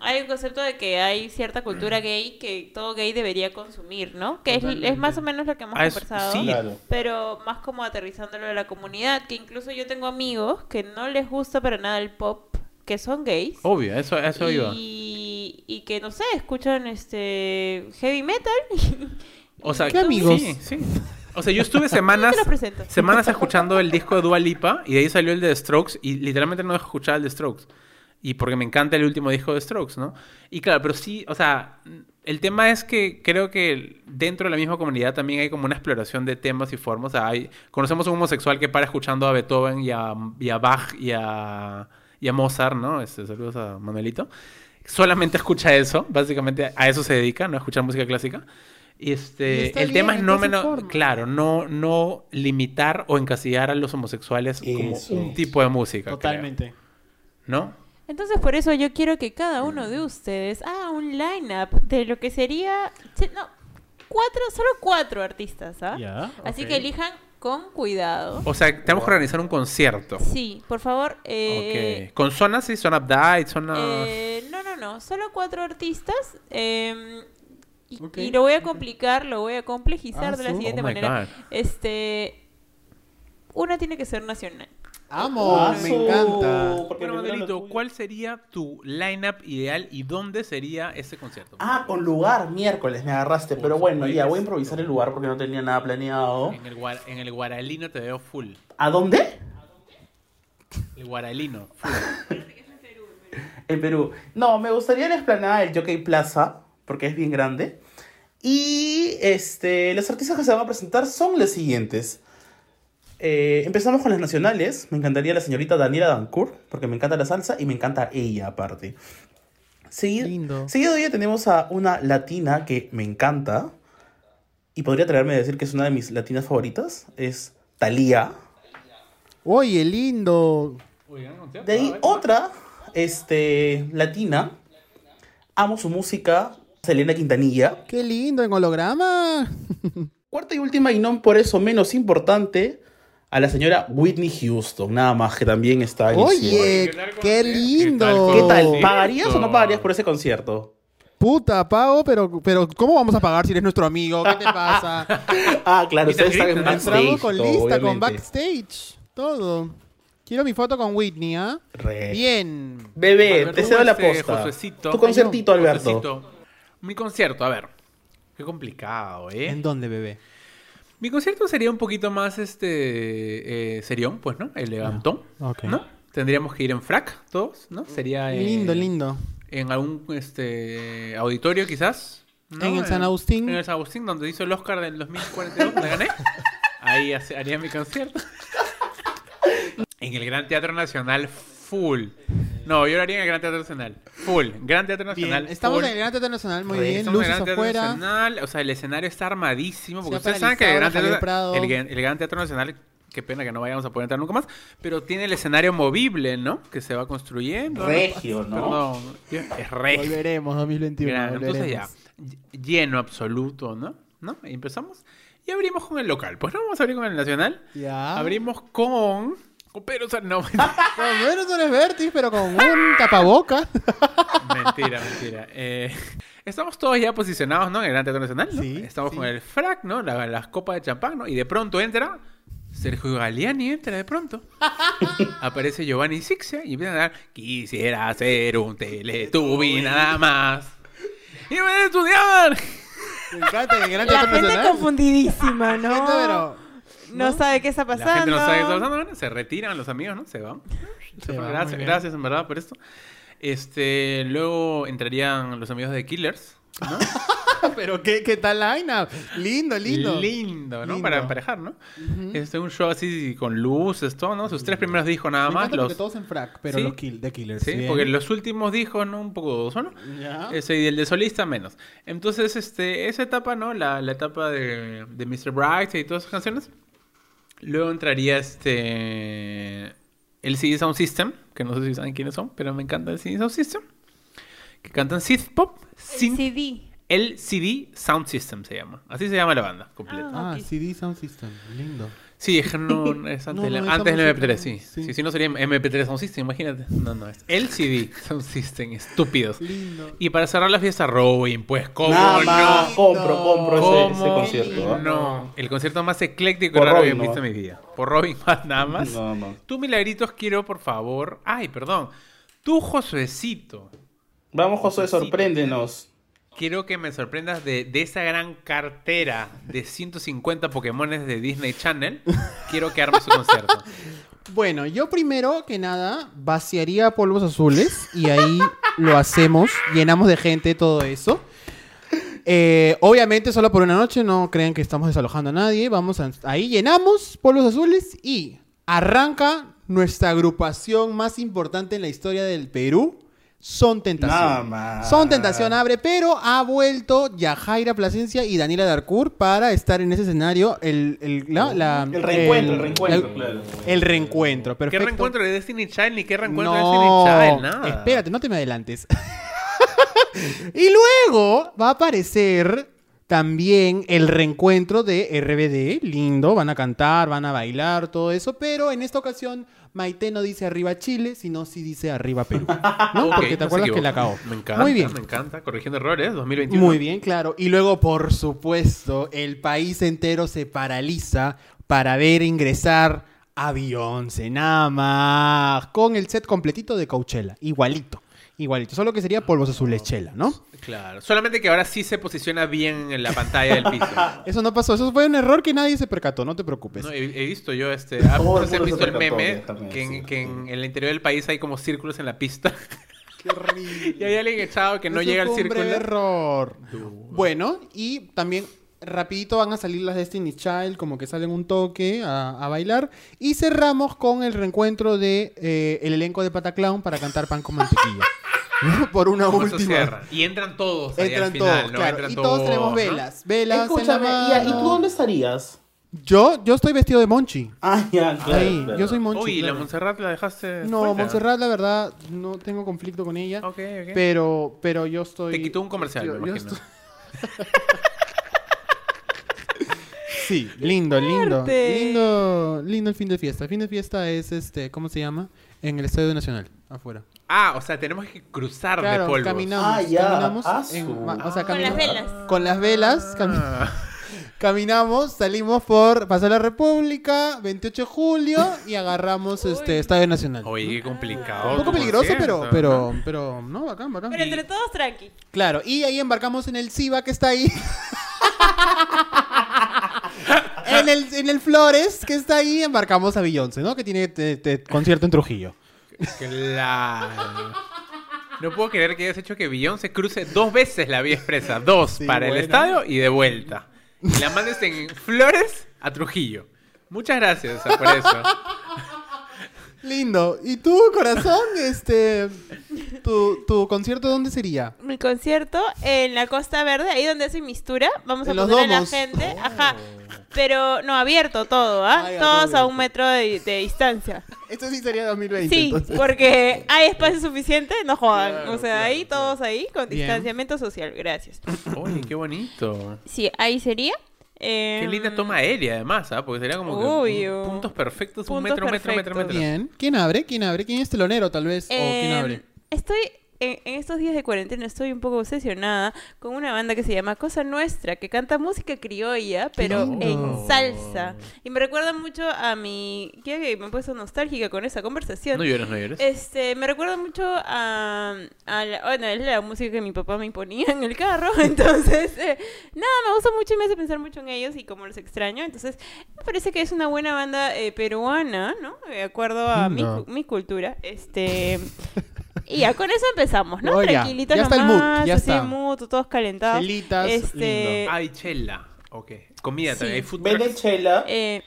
hay un concepto de que hay cierta cultura gay que todo gay debería consumir, ¿no? Que es, es más o menos lo que hemos Ah, es- conversado. sí. Claro. Pero más como aterrizándolo a la comunidad, que incluso yo tengo amigos que no les gusta para nada el pop, que son gays. Obvio, eso, eso iba. Y, y que no sé, escuchan este heavy metal. O sea, ¿Qué amigos? Sí, sí. O sea, yo estuve semanas, semanas escuchando el disco de Dua Lipa y de ahí salió el de The Strokes y literalmente no dejo escuchar el de Strokes. Y porque me encanta el último disco de Strokes, ¿no? Y claro, pero sí, o sea, el tema es que creo que dentro de la misma comunidad también hay como una exploración de temas y formas. O sea, hay, conocemos a un homosexual que para escuchando a Beethoven y a, y a Bach y a, y a Mozart, ¿no? Este, saludos a Manuelito. Solamente escucha eso, básicamente a eso se dedica, no a escuchar música clásica. Y Y este, está el tema es no menos, claro, no, no limitar o encasillar a los homosexuales como Eso. un tipo de música. creo. Totalmente. ¿No? Entonces por eso yo quiero que cada uno de ustedes haga un lineup de lo que sería, no, cuatro, solo cuatro artistas, ¿ah? Ya, Así ok. que elijan con cuidado. O sea, tenemos que organizar un concierto. Sí, por favor. Eh, Ok. Con zonas, sí, Son Up Die, Zona... eh, no, no, no, solo cuatro artistas. eh, y, lo voy a complicar, lo voy a complejizar Ah, de la siguiente Oh manera. God. Este, una tiene que ser nacional. Amo, Ah, me encanta. porque Bueno, Manuelito. ¿cuál sería tu lineup ideal y dónde sería ese concierto? Ah, con lugar, miércoles me agarraste. Pero bueno, ya voy a improvisar el lugar porque no tenía nada planeado. En el, guar- en el Guaralino te veo full. ¿A dónde? El Guaralino, full. En Perú. No, me gustaría la explanada del Jockey Plaza, porque es bien grande. Y este, los artistas que se van a presentar son los siguientes. Eh, empezamos con las nacionales. Me encantaría la señorita Daniela Dancourt, porque me encanta la salsa y me encanta ella aparte. Seguido, Lindo. seguido de ella tenemos a una latina que me encanta. Y podría traerme a decir que es una de mis latinas favoritas. Es Thalía. Oye, lindo. De ahí otra, este, latina. Amo su música, Selena Quintanilla. Qué lindo en holograma. Cuarta y última, y no por eso menos importante, a la señora Whitney Houston, nada más, que también está en. Oye, qué lindo. ¿Qué tal? ¿Pagarías o no pagarías por ese concierto? Puta, pago, pero, pero ¿cómo vamos a pagar si eres nuestro amigo? ¿Qué te pasa? Ah, claro, ustedes están en backstage. Entramos con lista, con backstage, todo. Quiero mi foto con Whitney, ¿ah? Bien. Bebé, Alberto, te cedo la posta. Josuecito. Tu conciertito, Alberto. Josuecito. Mi concierto, a ver. Qué complicado, ¿eh? ¿En dónde, bebé? Mi concierto sería un poquito más este eh, serión, pues, ¿no? Elegantón. ok. ¿No? Tendríamos que ir en frac todos, ¿no? Sería eh, Lindo, lindo. en algún este auditorio quizás. ¿no? En el San Agustín. En el San Agustín, donde hizo el Oscar del 2042, donde gané. Ahí haría mi concierto. en el Gran Teatro Nacional, full. No, yo lo haría en el Gran Teatro Nacional. Full. Gran Teatro Nacional. Bien. Estamos full. en el Gran Teatro Nacional, muy Re, bien. estamos en el Luces Gran Teatro afuera. Nacional, o sea, el escenario está armadísimo. Porque ustedes saben que el Gran, Teatro, el, el Gran Teatro Nacional, qué pena que no vayamos a poder entrar nunca más, pero tiene el escenario movible, ¿no? Que se va construyendo. Regio, ¿no? Perdón, es regio. Volveremos 2021. Gran- Entonces ya, volveremos. ll- lleno absoluto, ¿no? ¿No? Y empezamos y abrimos con el local. Pues no vamos a abrir con el nacional. Ya. Abrimos con... con Pedro San- No, Con menos un Vertis, pero con un tapaboca. Mentira, mentira. Eh, estamos todos ya posicionados, ¿no? En el Gran Teatro Nacional, ¿no? Sí, Estamos sí. con el frac, ¿no? La- las copas de champán, ¿no? Y de pronto entra Sergio Galeani, entra de pronto. Aparece Giovanni Sixia y empiezan a dar Quisiera ser un teletubi nada más. Y voy a estudiar. Me encanta que el Gran La gente confundidísima, ¿no? Gente, pero- No sabe qué está pasando. La gente no sabe qué está pasando, bueno, se retiran los amigos, ¿no? Se van. Se va, muy gracias, gracias en verdad por esto. Este, luego entrarían los amigos de Killers, ¿no? Pero qué, qué tal la vaina. Lindo, lindo. Lindo, ¿no? Lindo. Para emparejar, ¿no? Este, un show así con luces, todo, ¿no? Sus tres primeros discos nada Me más. Los... todos en frac, pero Sí. los kill, de Killers. Sí, bien. porque los últimos discos, ¿no? Un poco dudoso, ¿no? Ya. Ese y el de solista menos. Entonces, este, esa etapa, ¿no? La, la etapa de, de Mr. Bright y todas esas canciones. Luego entraría este. El CD Sound System, que no sé si saben quiénes son, pero me encanta el CD Sound System. Que cantan synth pop. El CD. el CD Sound System se llama. Así se llama la banda completa. Ah, ok. CD Sound System. Lindo. Sí, es que no es antes, No, del- no, antes del estamos MP3, sí. sí. sí. Si no sería MP3 Sound System, imagínate. No, no, es LCD Sound System, estúpidos. Lindo. Y para cerrar la fiesta, Robin, pues, ¿cómo Nada no? más, compro, compro ese, ese ¿Cómo concierto. No, el concierto más ecléctico y raro que he visto en mi vida. Por Robin, más, nada más. Nada más. Tú, Milagritos, quiero, por favor. Ay, perdón. Tú, Josuecito. Vamos, Josué, sorpréndenos. Quiero que me sorprendas de, esa gran cartera de 150 Pokémones de Disney Channel. Quiero que armes su concierto. Bueno, yo primero que nada vaciaría polvos azules y ahí lo hacemos, llenamos de gente todo eso. Eh, obviamente solo por una noche, no crean que estamos desalojando a nadie. Vamos a- ahí llenamos polvos azules y arranca nuestra agrupación más importante en la historia del Perú. Son Tentación. Nada más. Son Tentación abre, pero ha vuelto Yajaira Plasencia y Daniela Darcourt para estar en ese escenario. El, el, la- la- El reencuentro, el reencuentro, el- claro. el reencuentro, ¿Qué perfecto. reencuentro de Destiny Child ni qué reencuentro no, de Destiny Child? Nada. espérate, no te me adelantes. y luego va a aparecer también el reencuentro de RBD, lindo, van a cantar, van a bailar, todo eso, pero en esta ocasión Maite no dice arriba Chile, sino sí dice arriba Perú. ¿no? Porque te no acuerdas que la acabó. Me encanta, Muy bien. me encanta. Corrigiendo errores, 2021. Muy bien, claro. Y luego, por supuesto, el país entero se paraliza para ver ingresar a Beyoncé, nada más, con el set completito de Coachella, igualito, igualito, solo que sería polvos azules chela, ¿no? Claro. Solamente que ahora sí se posiciona bien en la pantalla del piso. Eso no pasó, eso fue un error que nadie se percató, no te preocupes. No, he, he visto yo este. ah, no sé mundo visto el meme también, que, en, sí. que en el interior del país hay como círculos en la pista. Qué horrible. y hay alguien echado que no Eso llega al círculo. error. Bueno, y también rapidito van a salir las Destiny Child, como que salen un toque a, a bailar. Y cerramos con el reencuentro de eh, el elenco de Pataclown para cantar pan con mantequilla. Por una Con eso última. Y entran todos ahí Entran al final, todos, ¿no? claro. Entran y todos tenemos ¿no? velas. Velas Escúchame, en la ¿y, a- ¿y mano. tú dónde estarías? Yo, yo estoy vestido de Monchi. Ah, ya, claro. Ahí, claro. yo soy Monchi. Uy, ¿y la. Montserrat la dejaste. No, fuera? Montserrat, la verdad, no tengo conflicto con ella. Ok, ok. Pero, pero yo estoy. Te quitó un comercial, yo- me yo imagino. estoy- Sí, lindo, lindo. Lindo, lindo el fin de fiesta. El fin de fiesta es este, ¿cómo se llama? En el Estadio Nacional, afuera. Ah, o sea, tenemos que cruzar de polvos. caminamos, Ah, ya. caminamos Ah, en- su- ma- o sea, Con las caminamos- velas. Con las velas, cami- Ah. caminamos, salimos por Paseo de la República, 28 de julio y agarramos este Estadio Nacional. Oye, qué complicado. Un poco tu peligroso, pero, concierto, pero, ¿no? pero, no, bacán, bacán. Pero entre todos, tranqui. Claro, y ahí embarcamos en el Siva que está ahí. en, el, en el Flores que está ahí, embarcamos a Beyoncé, ¿no? Que tiene te- te- concierto en Trujillo. Claro. No puedo creer que hayas hecho que Beyoncé cruce dos veces la vía expresa. Dos Sí, para el bueno. estadio y de vuelta. Y la mandes en Flores a Trujillo. Muchas gracias por eso. Lindo. ¿Y tú, corazón? Este, tu, tu concierto dónde sería? Mi concierto en la Costa Verde, ahí donde hace mistura. Vamos a En poner a la gente. Ajá. Pero no abierto todo, ¿ah? Todos todo a un metro de, de distancia. Esto sí sería 2020. Sí, entonces. porque hay espacio suficiente, no jodan. Claro, o sea, claro, ahí todos ahí con Bien. distanciamiento social. Gracias. Oye, qué bonito. Sí, ahí sería. Qué Em, linda toma aérea, además, ¿ah? Porque sería como que Obvio. puntos perfectos, un Puntos metro, metro, metro, perfectos. metro. Bien. ¿Quién abre? ¿Quién abre? ¿Quién es telonero, tal vez? ¿O quién Em, abre? Estoy en, en estos días de cuarentena estoy un poco obsesionada con una banda que se llama Cosa Nuestra, que canta música criolla, pero en salsa. Y me recuerda mucho a mi... Que me he puesto nostálgica con esa conversación. No llores, no llores. Este, me recuerda mucho a, a la, bueno, es la música que mi papá me imponía en el carro, entonces, eh, nada, me gusta mucho y me hace pensar mucho en ellos y como los extraño, entonces, me parece que es una buena banda eh, peruana, ¿no? De acuerdo a mi, mi cultura, este... Y ya con eso empezamos, ¿no? Ya. Tranquilitos Ya está el mood, ya así está. el mood, todos calentados. Chelitas, este, lindo. Ay, chela. Ok. Comida Sí. también. Hay food Vende trucks. chela. eh,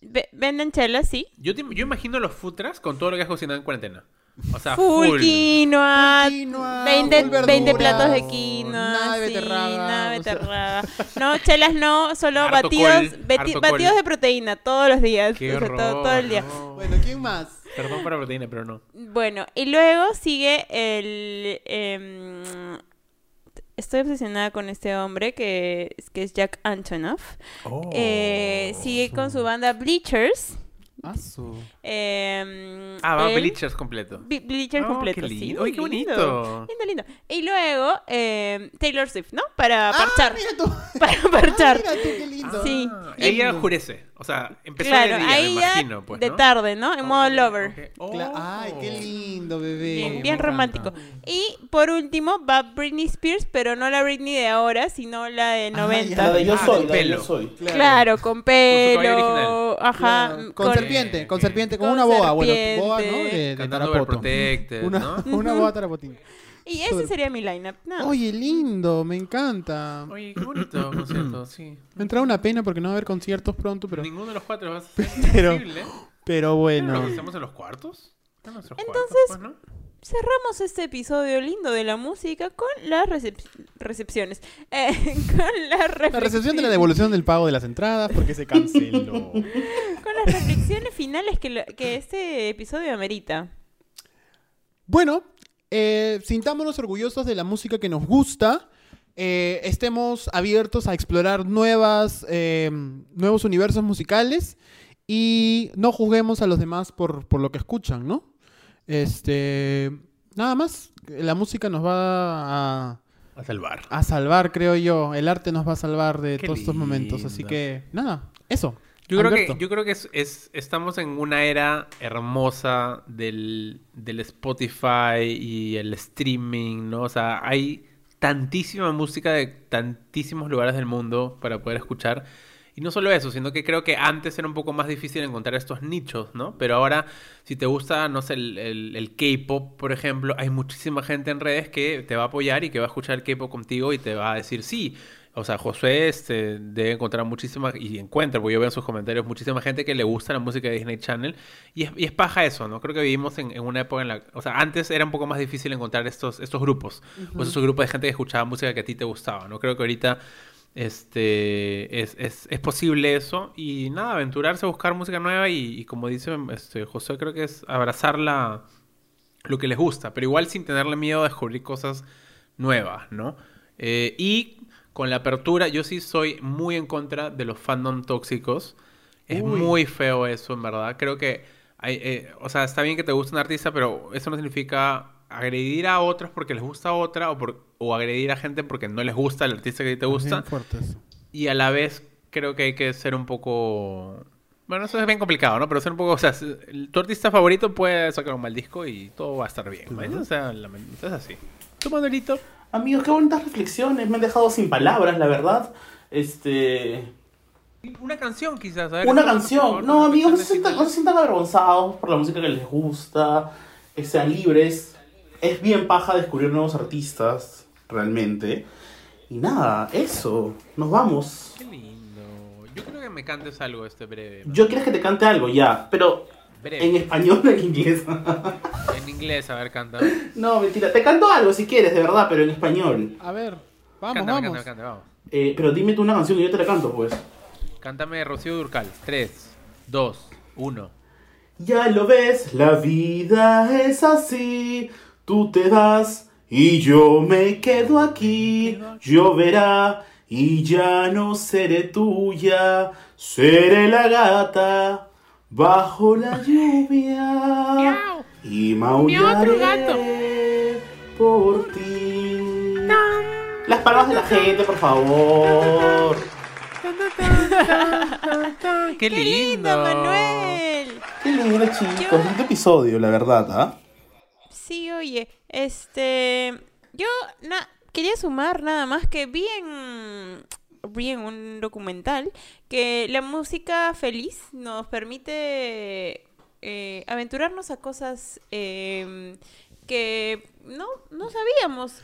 ve- venden chelas, sí. Yo, te- yo imagino los food trucks con todo lo que has cocinado en cuarentena. O sea, full, full. quinoa, Full quinoa, 20, full verduras, 20 platos de quinoa, nada de sí, beterraga, nada de o sea. beterraga. No, chelas no, solo Harto batidos, col, beti- harto batidos col. de proteína todos los días, Qué o sea, todo, horror, todo el día. no. Bueno, ¿quién más? Perdón por la proteína, pero no. Bueno, y luego sigue el... em, estoy obsesionada con este hombre que, que es Jack Antonoff. Eh, sigue con su banda Bleachers. Ah, su- em, Ah, va él- Bleachers completo. Bleachers Oh, completo, qué sí. lindo. muy Ay, qué bonito. Lindo, lindo. Y luego eh, Taylor Swift, ¿no? Para Ah, parchar. mira tú. Para parchar. Ah, mira tú, qué lindo. Sí. Ah, ella oscurece. O sea, empezó claro, de día, ahí me imagino, pues, de ¿no? tarde, ¿no? En modo lover. Ok. Oh. Ay, qué lindo, bebé. Bien, bien encanta. romántico. Y por último va Britney Spears, pero no la Britney de ahora, sino la de 90. La de yo Ah, soy, con la de yo soy. Claro, con cabello pelo. original. Ajá. Claro, Con, serpiente, con Ok. serpiente, con, Con una boa, bueno, boa, ¿no? serpiente. De, de Cantando Tarapoto. Una, ¿no? una boa tarapotín. Y ese sería mi lineup. No. Oye, lindo, me encanta. Oye, qué bonito concierto, sí. Me entra una pena porque no va a haber conciertos pronto, pero, Ninguno de los cuatro va a ser Pero- posible. pero bueno. ¿Pero estamos en los cuartos? En nuestros Entonces, cuartos, pues, ¿no? Cerramos este episodio lindo de la música con las recep- recepciones. Eh, con la, La recepción de la devolución del pago de las entradas porque se canceló. Con las reflexiones finales que, lo- que este episodio amerita. Bueno, eh, sintámonos orgullosos de la música que nos gusta. eh, estemos abiertos a explorar nuevas, eh, nuevos universos musicales y no juzguemos a los demás por, por lo que escuchan, ¿no? Este, nada más, la música nos va a, A salvar. a salvar, creo yo. El arte nos va a salvar de Qué todos estos momentos. Así que, nada, eso. Yo creo, que, yo creo que es, es- estamos en una era hermosa del, del Spotify y el streaming, ¿no? O sea, hay tantísima música de tantísimos lugares del mundo para poder escuchar. Y no solo eso, sino que creo que antes era un poco más difícil encontrar estos nichos, ¿no? Pero ahora, si te gusta, no sé, el, el- el K-pop, por ejemplo, hay muchísima gente en redes que te va a apoyar y que va a escuchar el K-pop contigo y te va a decir sí. O sea, Josué este, debe encontrar muchísima, y encuentra, porque yo veo en sus comentarios, muchísima gente que le gusta la música de Disney Channel. Y es, y es paja eso, ¿no? Creo que vivimos en, en una época en la... O sea, antes era un poco más difícil encontrar estos, estos grupos. O esos grupos de gente que escuchaba música que a ti te gustaba, ¿no? Creo que ahorita este es, es, es posible eso. Y nada, aventurarse a buscar música nueva y, y como dice este, Josué, creo que es abrazar la, lo que les gusta, pero igual sin tenerle miedo a descubrir cosas nuevas, ¿no? Eh, y con la apertura, yo sí soy muy en contra de los fandom tóxicos. Es Uy. muy feo eso, en verdad. Creo que, hay, eh, o sea, está bien que te guste un artista, pero eso no significa agredir a otros porque les gusta otra o, por, o agredir a gente porque no les gusta el artista que te gusta. Fuertes. Y a la vez creo que hay que ser un poco... Bueno, eso es bien complicado, ¿no? Pero ser un poco... O sea, tu artista favorito puede sacar un mal disco y todo va a estar bien. O sea, la- es así. ¿Tu Manuelito? Amigos, qué bonitas reflexiones. Me han dejado sin palabras, la verdad. Este. Una canción quizás. a ver, Una canción. favor, No, amigos, no se, sientan, no se sientan avergonzados por la música que les gusta. eh, sean libres. Es bien paja descubrir nuevos artistas, realmente. Y nada, eso. Nos vamos. Qué lindo. Yo creo que me cantes algo este breve. Yo quieres que te cante algo, ya. Pero Breve. en español o en inglés. En inglés, a ver, canta. no, mentira. Te canto algo si quieres, de verdad, pero en español. A ver, vamos, Cántame, vamos. cántame, cántame, vamos. Eh, pero dime tú una canción y yo te la canto, pues. Cántame Rocío Durcal. 3, 2, 1. Ya lo ves, la vida es así. Tú te vas y yo me quedo aquí. Lloverá y ya no seré tuya. Seré la gata bajo la lluvia. Y maullaré por ti. Las palabras de la gente, por favor. ¡Qué lindo! lindo, Manuel! Qué lindo, chicos. Este episodio, la verdad, ¿ah? Sí, oye, este, yo na- quería sumar nada más que vi en, vi en un documental que la música feliz nos permite eh, aventurarnos a cosas em, que no, no sabíamos.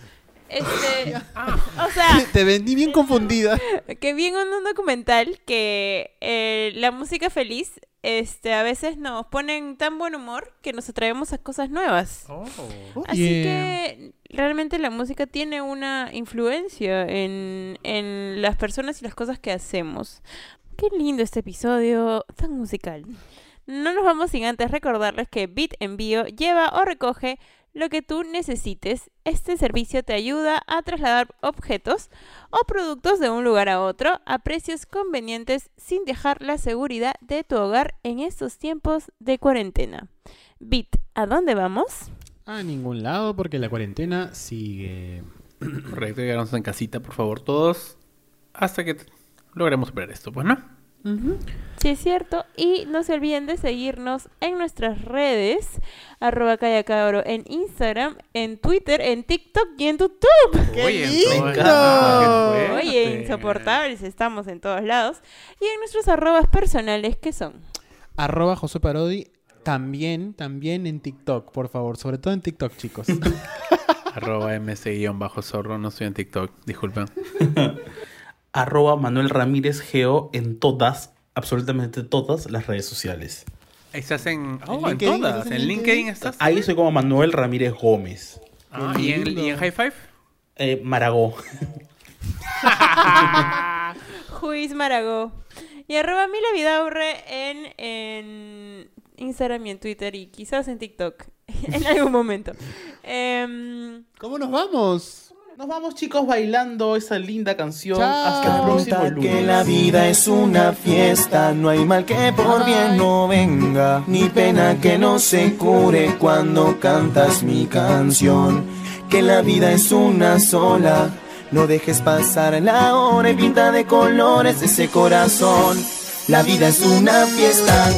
Este, o sea, Te vendí bien confundida. que vi en un documental que eh, la música feliz este, a veces nos pone en tan buen humor que nos atraemos a cosas nuevas. Oh. Así que realmente la música tiene una influencia en, en las personas y las cosas que hacemos. Qué lindo este episodio tan musical. No nos vamos sin antes recordarles que Bit Envío lleva o recoge lo que tú necesites. Este servicio te ayuda a trasladar objetos o productos de un lugar a otro a precios convenientes sin dejar la seguridad de tu hogar en estos tiempos de cuarentena. Bit, ¿a dónde vamos? A ningún lado porque la cuarentena sigue. Correcto, quedarnos en casita, por favor, todos. Hasta que logremos superar esto, pues, ¿no? Sí, es cierto. Y no se olviden de seguirnos en nuestras redes, arroba callacabro en Instagram, en Twitter, en TikTok y en YouTube. ¡Qué Oye, lindo! en todas- qué Oye, insoportables, estamos en todos lados. Y en nuestros arrobas personales, que son? Arroba José Parodi. También, también en TikTok, por favor. Sobre todo en TikTok, chicos. Arroba mc-zorro, no estoy en TikTok, disculpen. arroba Manuel Ramírez Geo en todas, absolutamente todas las redes sociales. Estás en, oh, en LinkedIn? todas. ¿Estás en LinkedIn LinkedIn? estás. Ahí soy como Manuel Ramírez Gómez. Ah, ¿y, en, lindo. ¿Y en High Five? Eh, Maragó. Juiz Maragó. Y arroba Mila Vidaurre en, en Instagram y en Twitter y quizás en TikTok en algún momento. Em, ¿Cómo nos vamos? Nos vamos chicos bailando esa linda canción. Chao. Hasta el próximo lunes. que la vida es una fiesta, no hay mal que por bien no venga, ni pena que no se cure cuando cantas mi canción. Que la vida es una sola, no dejes pasar la hora y pinta de colores ese corazón. La vida es una fiesta,